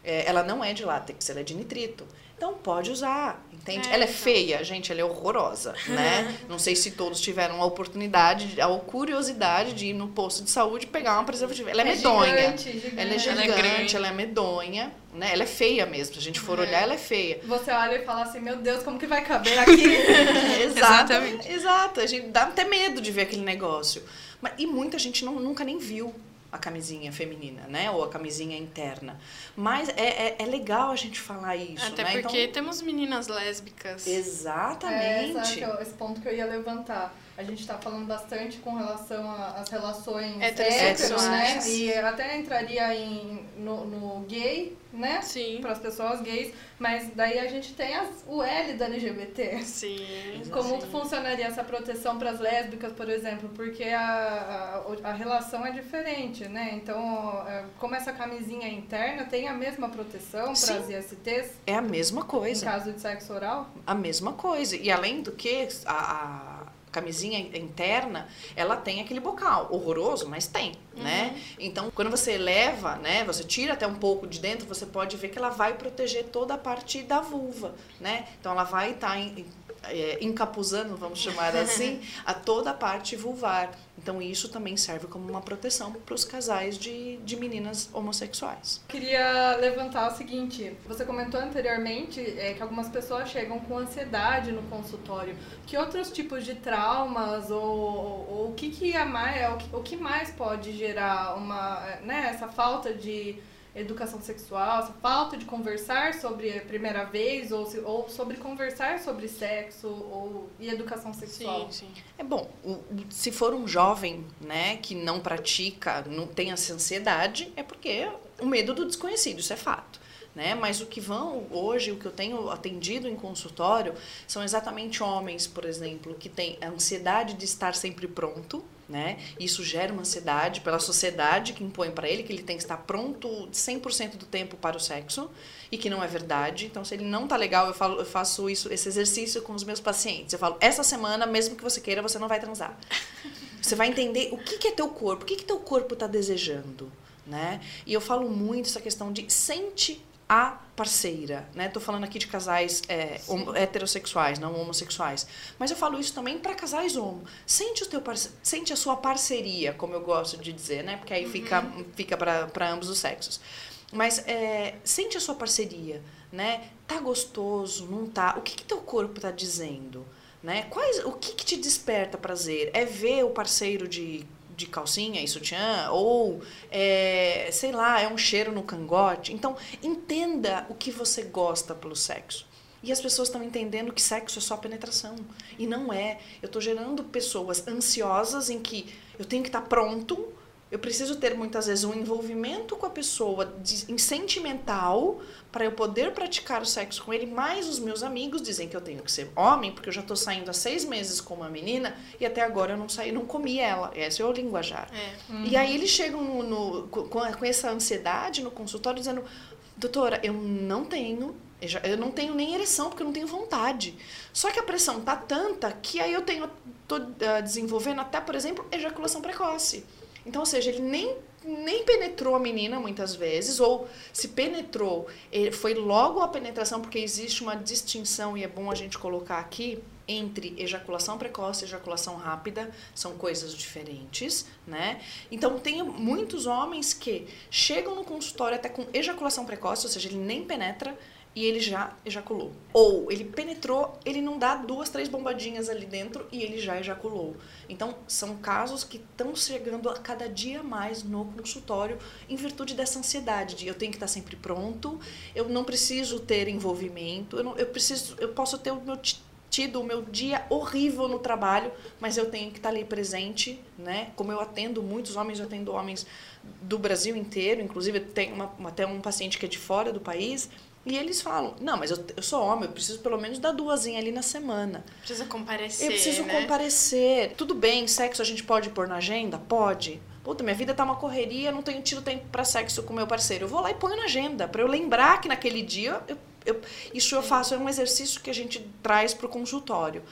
É, ela não é de látex, ela é de nitrito. Então pode usar, entende? É, ela é então. feia, gente, ela é horrorosa, né? Não sei se todos tiveram a oportunidade, a curiosidade de ir no posto de saúde e pegar uma preservativa. Ela é, medonha. Gigante, gigante. Ela é Ela é gigante, grande. ela é medonha, né? Ela é feia mesmo. Se a gente for É. olhar, ela é feia. Você olha e fala assim, meu Deus, como que vai caber aqui? Exato, Exatamente. exato. A gente dá até medo de ver aquele negócio. Mas, e muita gente não, nunca nem viu a camisinha feminina, né? Ou a camisinha interna. Mas é, é, é legal a gente falar isso, Até né? porque temos meninas lésbicas. É, Exatamente. que eu- esse ponto que eu ia levantar. A gente tá falando bastante com relação às relações Heterossexuais. né? E até entraria em, no, no gay, né? Sim. Para as pessoas gays. Mas daí a gente tem as- o L da LGBT. Sim. Como sim. funcionaria essa proteção para as lésbicas, por exemplo? Porque a, a, a relação é diferente, né? Então, é, como essa camisinha interna tem a mesma proteção para as ISTs É a mesma em coisa. caso de sexo oral? A mesma coisa. E além do que, a, a camisinha interna, ela tem aquele bocal. Horroroso, mas tem, né? Então, quando você eleva, né? Você tira até um pouco de dentro, você pode ver que ela vai proteger toda a parte da vulva, né? Então, ela vai estar encapuzando, vamos chamar assim, a toda a parte vulvar. Então, isso também serve como uma proteção para os casais de, de meninas homossexuais. Queria levantar o seguinte: você comentou anteriormente é, que algumas pessoas chegam com ansiedade no consultório. Que outros tipos de traumas ou, ou, o que que é mais, o que mais pode gerar uma, né, essa falta de educação sexual, essa falta de conversar sobre a primeira vez ou, se- ou sobre conversar sobre sexo ou e educação sexual? Sim, sim. É bom, se for um jovem, né, que não pratica, não tem essa ansiedade, é porque o medo do desconhecido, isso é fato. Né? Mas o que vão hoje, o que eu tenho atendido em consultório, são exatamente homens, por exemplo, que têm a ansiedade de estar sempre pronto, né? Isso gera uma ansiedade pela sociedade que impõe para ele que ele tem que estar pronto 100% do tempo para o sexo e que não é verdade. Então, se ele não tá legal, eu falo, eu faço isso, esse exercício com os meus pacientes. Eu falo: "Essa semana, mesmo que você queira, você não vai transar". Você vai entender o que, que é teu corpo, o que, que teu corpo está desejando, né? E eu falo muito essa questão de sente a parceira, né? Tô falando aqui de casais é, heterossexuais, não homossexuais, mas eu falo isso também para casais homo. Sente o teu parce... sente a sua parceria, como eu gosto de dizer, né? Porque aí uhum. fica fica para ambos os sexos. Mas é, sente a sua parceria, né? Tá gostoso, não tá? O que que teu corpo tá dizendo, né? Quais, o que que te desperta prazer? É ver o parceiro de de calcinha e sutiã, ou, é, sei lá, é um cheiro no cangote. Então, entenda o que você gosta pelo sexo. E as pessoas estão entendendo que sexo é só penetração. E não é. Eu estou gerando pessoas ansiosas em que eu tenho que estar tá pronto eu preciso ter muitas vezes um envolvimento com a pessoa de, em sentimental para eu poder praticar o sexo com ele. Mas os meus amigos dizem que eu tenho que ser homem, porque eu já estou saindo há seis meses com uma menina e até agora eu não saí, não comi ela. Esse é o linguajar. É. Uhum. E aí eles chegam no, no, com, com essa ansiedade no consultório dizendo: doutora, eu não tenho eu não tenho nem ereção porque eu não tenho vontade. Só que a pressão tá tanta que aí eu tenho tô uh, desenvolvendo até, por exemplo, ejaculação precoce. Então, ou seja, ele nem, nem penetrou a menina muitas vezes, ou se penetrou, foi logo a penetração, porque existe uma distinção, e é bom a gente colocar aqui, entre ejaculação precoce e ejaculação rápida, são coisas diferentes, né? Então, tem muitos homens que chegam no consultório até com ejaculação precoce, ou seja, ele nem penetra, e ele já ejaculou. Ou ele penetrou, ele não dá duas, três bombadinhas ali dentro e ele já ejaculou. Então, são casos que estão chegando a cada dia mais no consultório em virtude dessa ansiedade de eu tenho que estar sempre pronto, eu não preciso ter envolvimento, eu, não, eu preciso, eu posso ter o meu tido o meu dia horrível no trabalho, mas eu tenho que estar ali presente, né? Como eu atendo muitos homens, eu atendo homens do Brasil inteiro, inclusive tem uma, até um paciente que é de fora do país, e eles falam, não, mas eu, eu sou homem, eu preciso pelo menos dar duasinha ali na semana. Precisa comparecer, Eu preciso né? comparecer. Tudo bem, sexo a gente pode pôr na agenda? Pode. Puta, minha vida tá uma correria, não tenho tido tempo para sexo com meu parceiro. Eu vou lá e ponho na agenda, para eu lembrar que naquele dia eu, eu, isso eu faço, é um exercício que a gente traz pro consultório.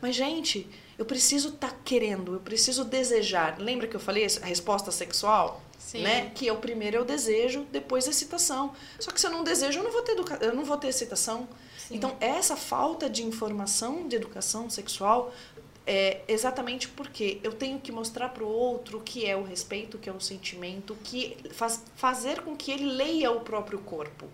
Mas, gente, eu preciso estar tá querendo, eu preciso desejar. Lembra que eu falei a resposta sexual? Sim. né? Que é o primeiro é o desejo, depois a excitação. Só que se eu não desejo, eu não vou ter educa... eu não vou ter excitação. Sim. Então, essa falta de informação de educação sexual é exatamente porque eu tenho que mostrar para o outro o que é o respeito, o que é o sentimento, que faz fazer com que ele leia o próprio corpo.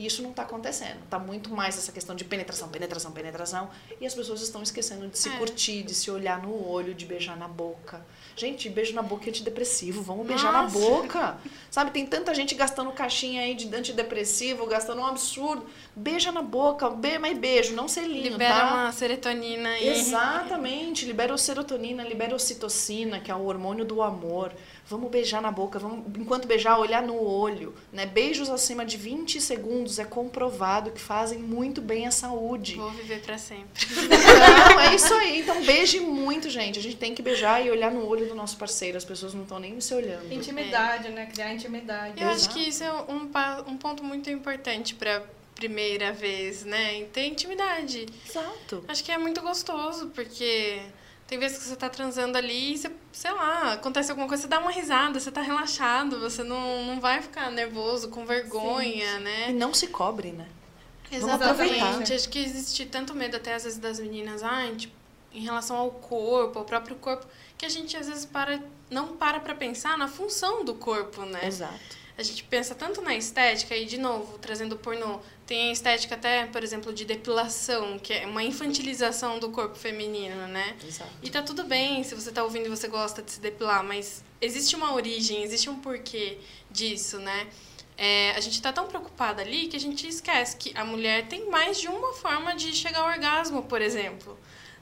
E isso não está acontecendo. Está muito mais essa questão de penetração, penetração, penetração. E as pessoas estão esquecendo de se é. curtir, de se olhar no olho, de beijar na boca. Gente, beijo na boca é antidepressivo. Vamos beijar Nossa. na boca. Sabe, tem tanta gente gastando caixinha aí de antidepressivo, gastando um absurdo. Beija na boca, be mas beijo, não selinho, libera tá? uma serotonina aí. Exatamente, libera serotonina, libera ocitocina, que é o hormônio do amor. Vamos beijar na boca, vamos, enquanto beijar, olhar no olho. Né? Beijos acima de 20 segundos é comprovado que fazem muito bem à saúde. Vou viver para sempre. Não, é isso aí. Então beije muito, gente. A gente tem que beijar e olhar no olho do nosso parceiro. As pessoas não estão nem se olhando. Intimidade, é. né? Criar intimidade. Eu Exato. acho que isso é um, um ponto muito importante para primeira vez, né? Ter intimidade. Exato. Acho que é muito gostoso, porque tem vezes que você tá transando ali e você, sei lá, acontece alguma coisa, você dá uma risada, você tá relaxado, você não, não vai ficar nervoso, com vergonha, Sim. né? E não se cobre, né? Exatamente. Acho que existe tanto medo até às vezes das meninas, ah, tipo, em relação ao corpo, ao próprio corpo, que a gente às vezes para, não para pra pensar na função do corpo, né? Exato a gente pensa tanto na estética e de novo trazendo o pornô tem a estética até por exemplo de depilação que é uma infantilização do corpo feminino né? Exato. e tá tudo bem se você tá ouvindo e você gosta de se depilar mas existe uma origem existe um porquê disso né? É, a gente está tão preocupada ali que a gente esquece que a mulher tem mais de uma forma de chegar ao orgasmo por exemplo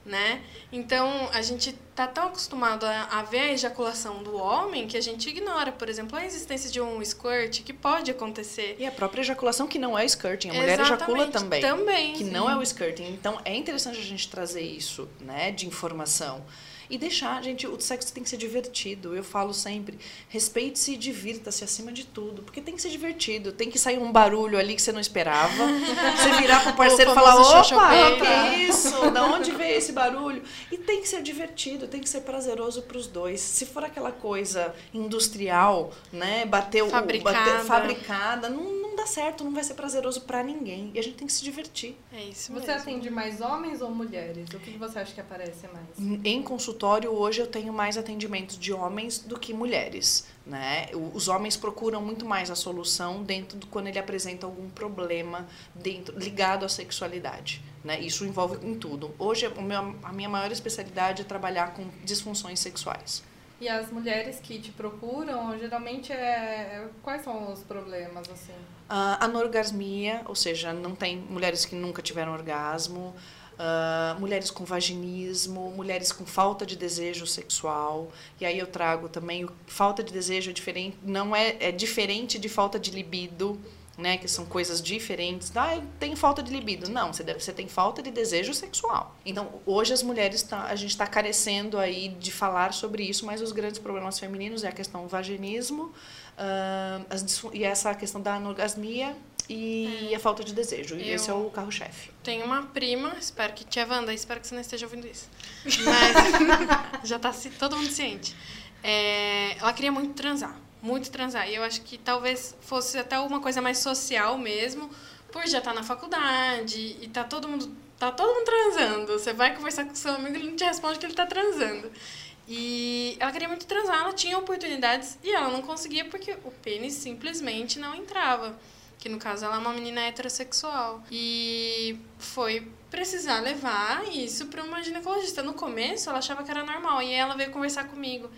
né? Então, a gente tá tão acostumado a, a, ver a ejaculação do homem que a gente ignora, por exemplo, a existência de um squirt que pode acontecer. E a própria ejaculação que não é o skirting, a mulher Exatamente, ejacula também. Também. Que sim. não é o skirting. Então, é interessante a gente trazer isso, né, de informação. E deixar, gente, o sexo tem que ser divertido. Eu falo sempre, respeite-se e divirta-se acima de tudo. Porque tem que ser divertido. Tem que sair um barulho ali que você não esperava. você virar pro parceiro e falar, opa, o que é isso? Da onde veio esse barulho? E tem que ser divertido, tem que ser prazeroso para os dois. Se for aquela coisa industrial, né, bater o... Fabricada. Bater, fabricada, não, não dá certo, não vai ser prazeroso para ninguém. E a gente tem que se divertir. É isso Você mesmo. atende mais homens ou mulheres? O que que você acha que aparece mais? Em consultório, hoje eu tenho mais atendimentos de homens do que mulheres. Né? Os homens procuram muito mais a solução dentro do quando ele apresenta algum problema dentro, ligado à sexualidade. Né? Isso envolve em tudo. Hoje, o meu, a minha maior especialidade é trabalhar com disfunções sexuais. E as mulheres que te procuram, geralmente, é... quais são os problemas, assim? A anorgasmia, ou seja, não tem mulheres que nunca tiveram orgasmo, ah, mulheres com vaginismo, mulheres com falta de desejo sexual. E aí eu trago também falta de desejo é diferente, não é, é diferente de falta de libido, né, que são coisas diferentes. Ah, tenho falta de libido. Não, você deve, você tem falta de desejo sexual. Então, hoje as mulheres tá, a gente está carecendo aí de falar sobre isso, mas os grandes problemas femininos é a questão do vaginismo, ah, as e essa questão da anorgasmia e a falta de desejo. E esse é o carro-chefe. Tenho uma prima, espero que tia Wanda, espero que você não esteja ouvindo isso. Mas já tá ci- todo mundo ciente. É, ela queria muito transar, muito transar. E eu acho que talvez fosse até uma coisa mais social mesmo, por já estar na faculdade e tá todo mundo tá todo mundo transando. Você vai conversar com seu amigo, ele não te responde que ele tá transando. E ela queria muito transar, ela tinha oportunidades e ela não conseguia porque o pênis simplesmente não entrava. Que no caso ela é uma menina heterossexual. E foi precisar levar isso para uma ginecologista. No começo ela achava que era normal. E ela veio conversar comigo.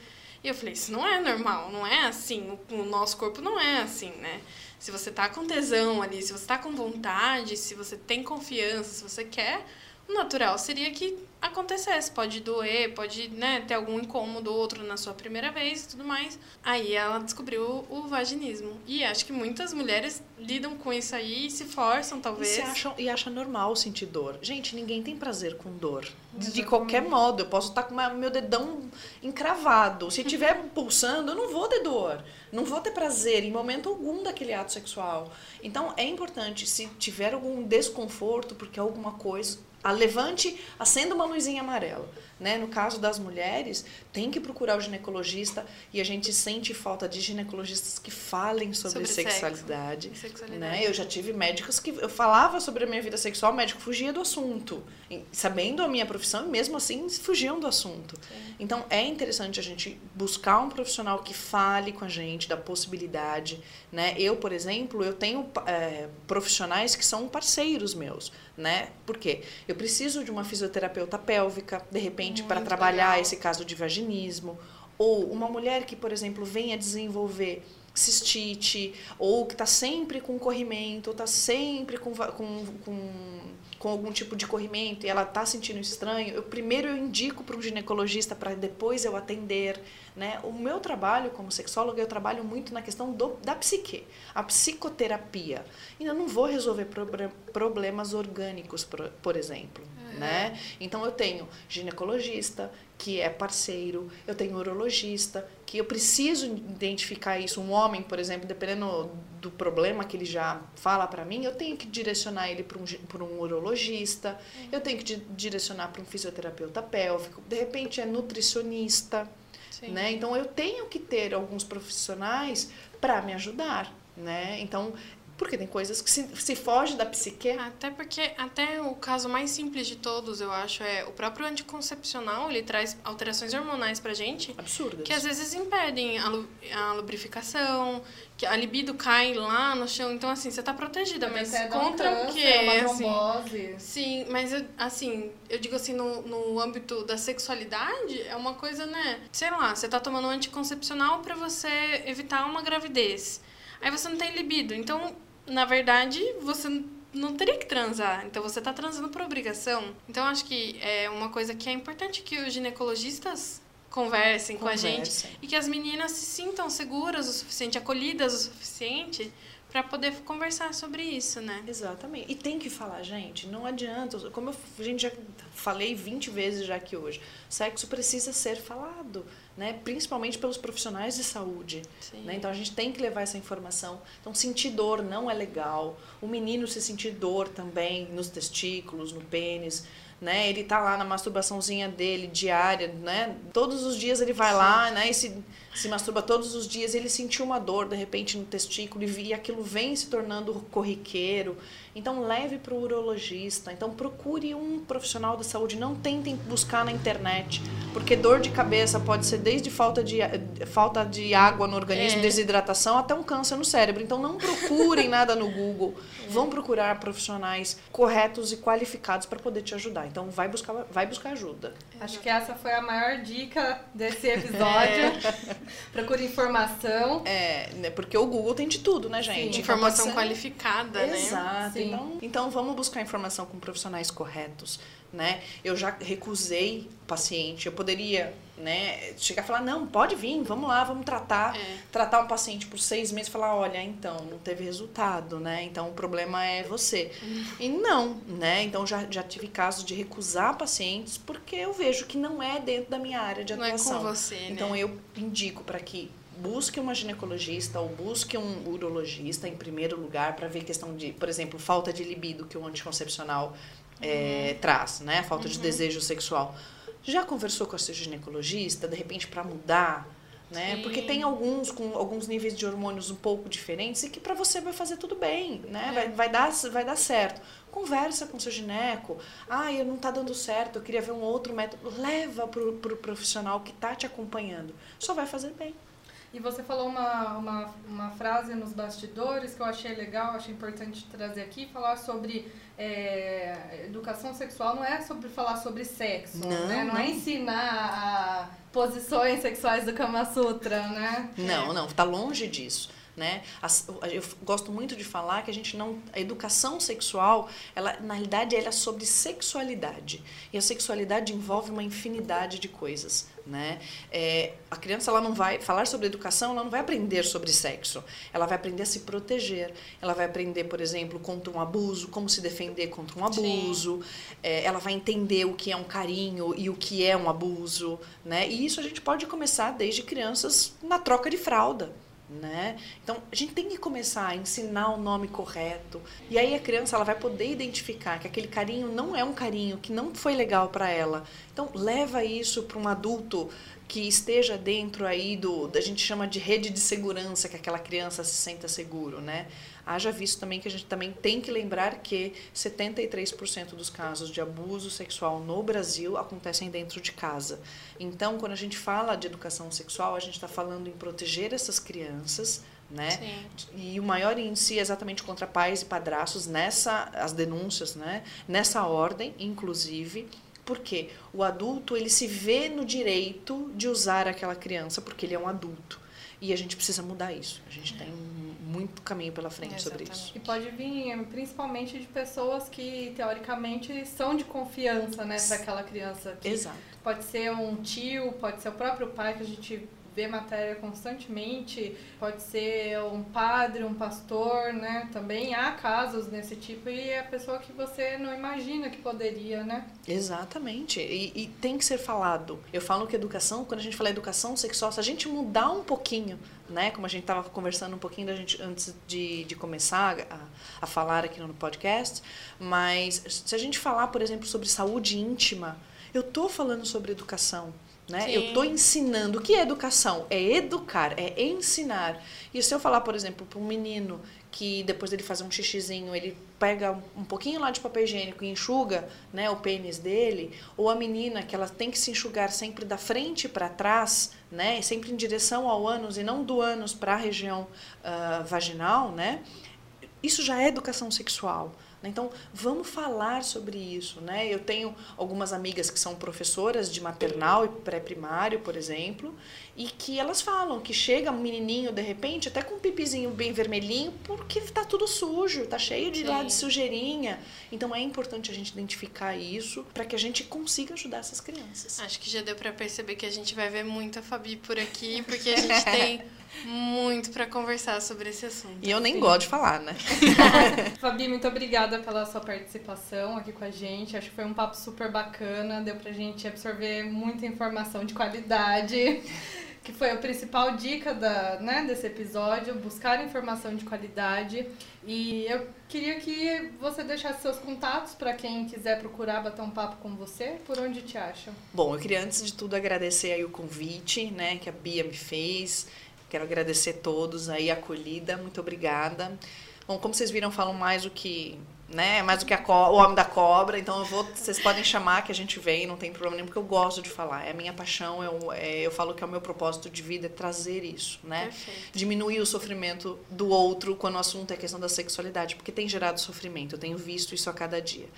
E eu falei, isso não é normal, não é assim. O nosso corpo não é assim, né? Se você tá com tesão ali, se você tá com vontade, se você tem confiança, se você quer, o natural seria que acontecesse. Pode doer, pode né, ter algum incômodo ou outro na sua primeira vez e tudo mais. Aí ela descobriu o vaginismo. E acho que muitas mulheres lidam com isso aí e se forçam, E, talvez. se acham, e acha normal sentir dor. Gente, ninguém tem prazer com dor. De, de qualquer modo, eu posso estar com uma- meu dedão encravado. Se estiver pulsando, eu não vou ter dor. Não vou ter prazer em momento algum daquele ato sexual. Então, é importante, se tiver algum desconforto, porque alguma coisa. A levante, acenda uma luzinha amarela. Né? No caso das mulheres, tem que procurar o ginecologista e a gente sente falta de ginecologistas que falem sobre, Sobre sexualidade. Sexualidade. Né? Eu já tive médicos que eu falava sobre a minha vida sexual, o médico fugia do assunto, sabendo a minha profissão, e mesmo assim fugiam do assunto. Então é interessante a gente buscar um profissional que fale com a gente da possibilidade, né? Eu, por exemplo, eu tenho é, profissionais que são parceiros meus, né? Por quê? Eu preciso de uma fisioterapeuta pélvica, de repente, para trabalhar legal. esse caso de vaginismo, ou uma mulher que, por exemplo, venha desenvolver cistite, ou que está sempre com corrimento, ou está sempre com, com, com, com algum tipo de corrimento e ela está sentindo estranho, eu primeiro eu indico para um ginecologista para depois eu atender. Né? O meu trabalho como sexóloga, eu trabalho muito na questão do, da psique, a psicoterapia. E eu não vou resolver problemas orgânicos, por, por exemplo. Né? Então eu tenho ginecologista, que é parceiro, eu tenho urologista, que eu preciso identificar isso. Um homem, por exemplo, dependendo do problema que ele já fala para mim, eu tenho que direcionar ele para um, pra um urologista, eu tenho que di- direcionar para um fisioterapeuta pélvico, de repente é nutricionista. Sim. Né? Então eu tenho que ter alguns profissionais para me ajudar, né? Então, porque tem coisas que se, se foge da psique, Até porque, até o caso mais simples de todos, eu acho, é o próprio anticoncepcional, ele traz alterações hormonais pra gente absurdas. que às vezes impedem a, a lubrificação, que a libido cai lá no chão. Então, assim, você tá protegida, mas até dar um contra o câncer, quê? Uma Assim. Sim, mas eu- assim, eu digo assim, no, no âmbito da sexualidade, é uma coisa, né? Sei lá, você tá tomando um anticoncepcional pra você evitar uma gravidez. Aí você não tem libido. Então, na verdade, você não teria que transar. Então você tá transando por obrigação. Então acho que é uma coisa que é importante que os ginecologistas conversem com a gente e que as meninas se sintam seguras o suficiente, acolhidas o suficiente para poder conversar sobre isso, né? Exatamente. E tem que falar, gente. Não adianta. Como eu, a gente já falei 20 vezes já aqui hoje, sexo precisa ser falado, né? Principalmente pelos profissionais de saúde. Né? Então a gente tem que levar essa informação. Então sentir dor não é legal. O menino se sentir dor também nos testículos, no pênis né? Ele tá lá na masturbaçãozinha dele diária, né? Todos os dias ele vai lá, né? E se, se masturba todos os dias, ele sentiu uma dor de repente no testículo e aquilo vem se tornando corriqueiro. Então leve para o urologista. Então procure um profissional da saúde. Não tentem buscar na internet, porque dor de cabeça pode ser desde falta de, falta de água no organismo, é. desidratação, até um câncer no cérebro. Então não procurem nada no Google. É. Vão procurar profissionais corretos e qualificados para poder te ajudar. Então vai buscar, vai buscar ajuda. Acho que essa foi a maior dica desse episódio. É. Procure informação. É, né, porque o Google tem de tudo, né, gente? Sim, então, informação qualificada, né? Exato. Então, então vamos buscar informação com profissionais corretos, né? Eu já recusei paciente, eu poderia, né, chegar e falar, não, pode vir, vamos lá, vamos tratar, é. tratar um paciente por seis meses e falar, olha, então, não teve resultado, né? Então o problema é você. Uhum. E não, né? Então já, já tive casos de recusar pacientes porque eu vejo que não é dentro da minha área de atuação. Não é com você, né? Então eu indico para que busque uma ginecologista ou busque um urologista em primeiro lugar para ver questão de, por exemplo, falta de libido que o anticoncepcional é, traz, né? Falta uhum. de desejo sexual. Já conversou com a seu ginecologista, de repente, para mudar? Né? Sim. Porque tem alguns com alguns níveis de hormônios um pouco diferentes e que para você vai fazer tudo bem, né? É. Vai, vai, dar, vai dar certo. Conversa com seu gineco. Ah, eu não tá dando certo, eu queria ver um outro método. Leva pro, pro profissional que tá te acompanhando. Só vai fazer bem. E você falou uma, uma, uma frase nos bastidores que eu achei legal, achei importante trazer aqui, falar sobre é, educação sexual não é sobre falar sobre sexo, não, né? Não, é não. é ensinar posições sexuais do Kama Sutra, né? Não, não, tá longe disso. Né? Eu gosto muito de falar que a gente não. A educação sexual, ela, na realidade, ela é sobre sexualidade. E a sexualidade envolve uma infinidade de coisas. Né? É, a criança ela não vai falar sobre educação, ela não vai aprender sobre sexo. Ela vai aprender a se proteger. Ela vai aprender, por exemplo, contra um abuso, como se defender contra um abuso. É, ela vai entender o que é um carinho e o que é um abuso. Né? E isso a gente pode começar desde crianças na troca de fralda né? Então, a gente tem que começar a ensinar o nome correto. E aí a criança ela vai poder identificar que aquele carinho não é um carinho que não foi legal para ela. Então, leva isso para um adulto que esteja dentro aí do, a gente chama de rede de segurança, que aquela criança se sinta seguro, né? Haja visto também que a gente também tem que lembrar que 73% dos casos de abuso sexual no Brasil acontecem dentro de casa. Então, quando a gente fala de educação sexual, a gente está falando em proteger essas crianças, né? Sim. E o maior índice é exatamente contra pais e padrastos nessa as denúncias, né? Nessa ordem, inclusive, porque o adulto ele se vê no direito de usar aquela criança porque ele é um adulto. E a gente precisa mudar isso. A gente tem muito caminho pela frente Exatamente. sobre isso. E pode vir principalmente de pessoas que, teoricamente, são de confiança né, para aquela criança. Exato. Pode ser um tio, pode ser o próprio pai que a gente vê matéria constantemente, pode ser um padre, um pastor, né? Também há casos desse tipo e é a pessoa que você não imagina que poderia, né? Exatamente. E, e tem que ser falado. Eu falo que educação, quando a gente fala educação sexual, se a gente mudar um pouquinho, né? Como a gente estava conversando um pouquinho da gente antes de, de começar a, a falar aqui no podcast, mas se a gente falar, por exemplo, sobre saúde íntima, eu tô falando sobre educação. Né? Eu estou ensinando. O que é educação? É educar, é ensinar. E se eu falar, por exemplo, para um menino que depois dele fazer um xixizinho, ele pega um pouquinho lá de papel higiênico e enxuga né, o pênis dele, ou a menina que ela tem que se enxugar sempre da frente para trás, né, sempre em direção ao ânus e não do ânus para a região uh, vaginal, né, isso já é educação sexual. Né? Então, vamos falar sobre isso. Né? Eu tenho algumas amigas que são professoras de maternal e pré-primário, por exemplo, e que elas falam que chega um menininho, de repente, até com um pipizinho bem vermelhinho, porque está tudo sujo, está cheio de lá de sujeirinha. Então, é importante a gente identificar isso para que a gente consiga ajudar essas crianças. Acho que já deu para perceber que a gente vai ver muita Fabi por aqui, porque a gente tem Muito para conversar sobre esse assunto. E eu nem Sim. gosto de falar, né? Fabi, muito obrigada pela sua participação aqui com a gente. Acho que foi um papo super bacana, deu pra gente absorver muita informação de qualidade que foi a principal dica da, né, desse episódio, buscar informação de qualidade. E eu queria que você deixasse seus contatos para quem quiser procurar bater um papo com você, por onde te acham? Bom, eu queria antes de tudo agradecer aí o convite, né, que a Bia me fez. Quero agradecer a todos aí a acolhida, muito obrigada. Bom, como vocês viram, falam mais do que né? Mais do que o homem da cobra. Então eu vou, vocês podem chamar que a gente vem, não tem problema nenhum, porque eu gosto de falar. É a minha paixão, eu, é, eu falo que é o meu propósito de vida é trazer isso, né? Perfeito. Diminuir o sofrimento do outro quando o assunto é questão da sexualidade, porque tem gerado sofrimento. Eu tenho visto isso a cada dia.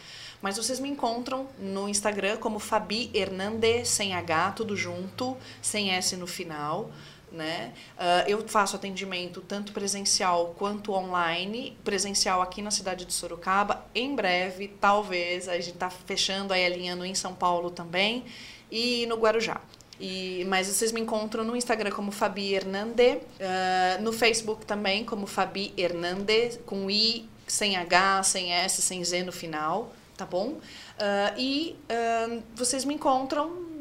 Mas vocês me encontram no Instagram como Fabi Hernande, sem H, tudo junto, sem S no final né? Uh, eu faço atendimento tanto presencial quanto online, presencial aqui na cidade de Sorocaba, em breve, talvez, a gente está fechando aí alinhando em São Paulo também e no Guarujá. E, mas vocês me encontram no Instagram como Fabi Hernande, uh, no Facebook também como Fabi Hernande, com I, sem H, sem S, sem Z no final, tá bom? Uh, e vocês me encontram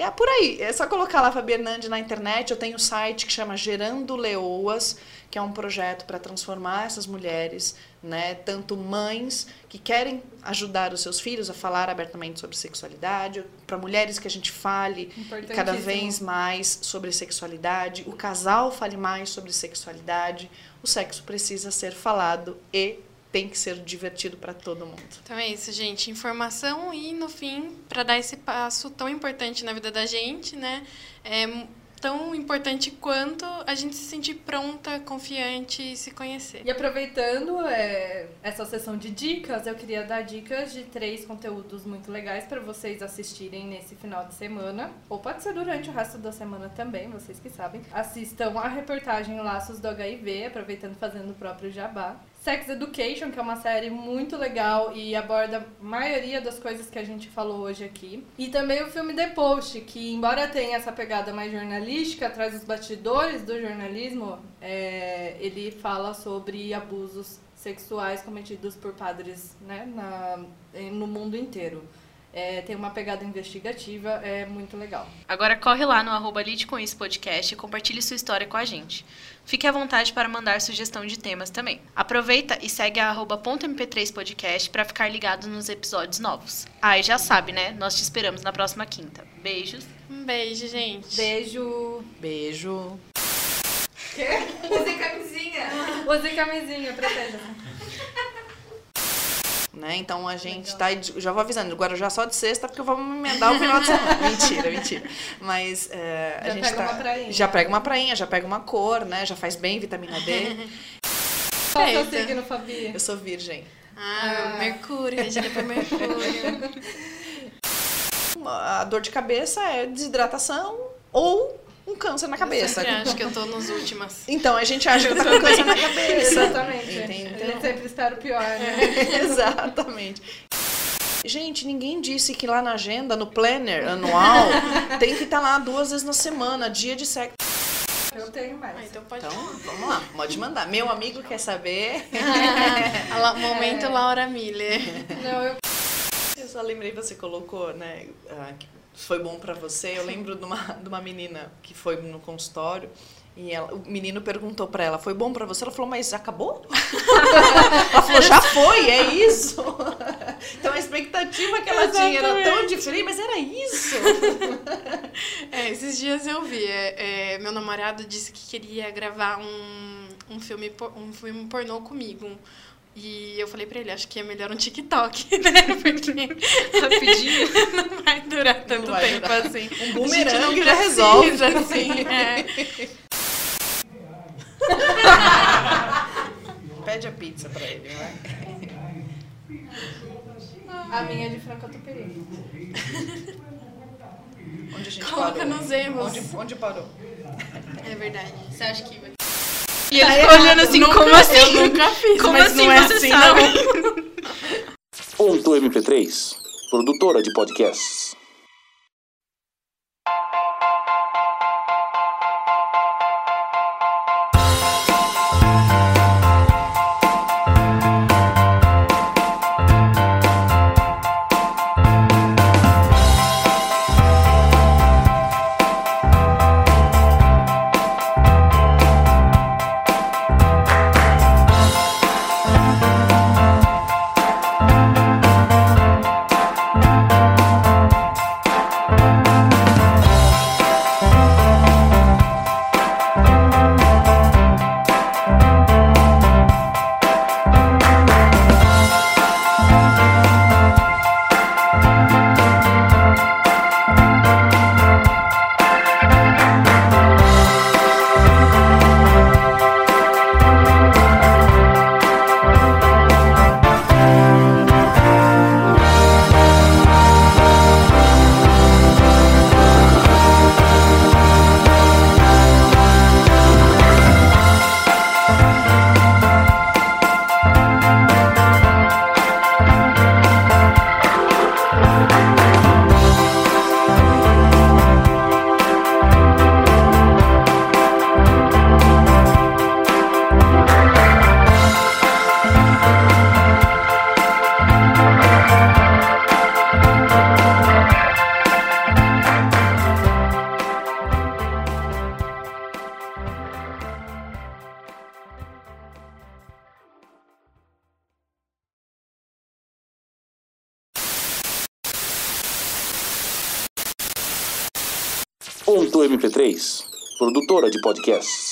é por aí. É só colocar lá Fabi Hernandes na internet. Eu tenho um site que chama Gerando Leoas, que é um projeto para transformar essas mulheres, né, tanto mães que querem ajudar os seus filhos a falar abertamente sobre sexualidade, para mulheres que a gente fale cada vez mais sobre sexualidade, o casal fale mais sobre sexualidade. O sexo precisa ser falado e tem que ser divertido para todo mundo. Então é isso, gente. Informação e, no fim, para dar esse passo tão importante na vida da gente, né? É tão importante quanto a gente se sentir pronta, confiante e se conhecer. E aproveitando é, essa sessão de dicas, eu queria dar dicas de três conteúdos muito legais para vocês assistirem nesse final de semana, ou pode ser durante o resto da semana também, vocês que sabem. Assistam a reportagem Laços do HIV, aproveitando fazendo o próprio jabá. Sex Education, que é uma série muito legal e aborda a maioria das coisas que a gente falou hoje aqui. E também o filme The Post, que embora tenha essa pegada mais jornalística, traz os bastidores do jornalismo, é, ele fala sobre abusos sexuais cometidos por padres né, na, no mundo inteiro. É, tem uma pegada investigativa, é muito legal. Agora corre lá no arroba Lide com isso podcast e compartilhe sua história com a gente. Fique à vontade para mandar sugestão de temas também. Aproveita e segue a arroba .mp3 podcast para ficar ligado nos episódios novos. Ah, e já sabe, né? Nós te esperamos na próxima quinta. Beijos. Um beijo, gente. Beijo. Beijo. Quê? Use camisinha. Use camisinha, proteja. Né? Então a gente Legal. tá. Já vou avisando, Guarujá só de sexta, porque vamos emendar o final de semana. mentira, mentira. Mas é, a gente pega tá. Uma prainha. Já pega uma prainha, já pega uma cor, né? Já faz bem vitamina D. Qual é o seu signo, Fabi? Eu sou virgem. Ah, ah. Mercúrio, regida por Mercúrio. A dor de cabeça é desidratação ou um câncer na cabeça. Eu acho que eu tô nos últimos. Então, a gente acha que tá com câncer na cabeça. Exatamente. Entendeu? A gente sempre espera o pior, né? Exatamente. Gente, ninguém disse que lá na agenda, no planner anual, tem que estar tá lá duas vezes na semana, dia de sexo. Eu tenho mais. Ah, então pode Então, vamos lá, pode mandar. Meu amigo quer saber. momento é. Laura Miller. Não, eu... eu só lembrei, você colocou, né, ah, foi bom para você. Eu lembro de uma, de uma menina que foi no consultório e ela, o menino perguntou para ela: Foi bom para você? Ela falou: Mas acabou? ela falou: Já foi, é isso. então a expectativa que ela Exatamente. tinha era tão diferente, mas era isso. é, esses dias eu vi. É, é, meu namorado disse que queria gravar um, um, filme, um filme pornô comigo. E eu falei pra ele, acho que é melhor um TikTok, né? Porque rapidinho não vai durar tanto vai tempo durar. assim. Um bumerangue já resolve. Assim, é. Pede a pizza pra ele, vai. A minha é de frango catupiry. Onde a gente Coloca parou? nos erros. Onde, onde parou? É verdade. Você acha que vai e ele ficou olhando assim, nunca, como assim? Eu nunca fiz, como mas assim não é você assim, sabe? não. Ponto MP3, produtora de podcasts. Ponto MP3, produtora de podcasts.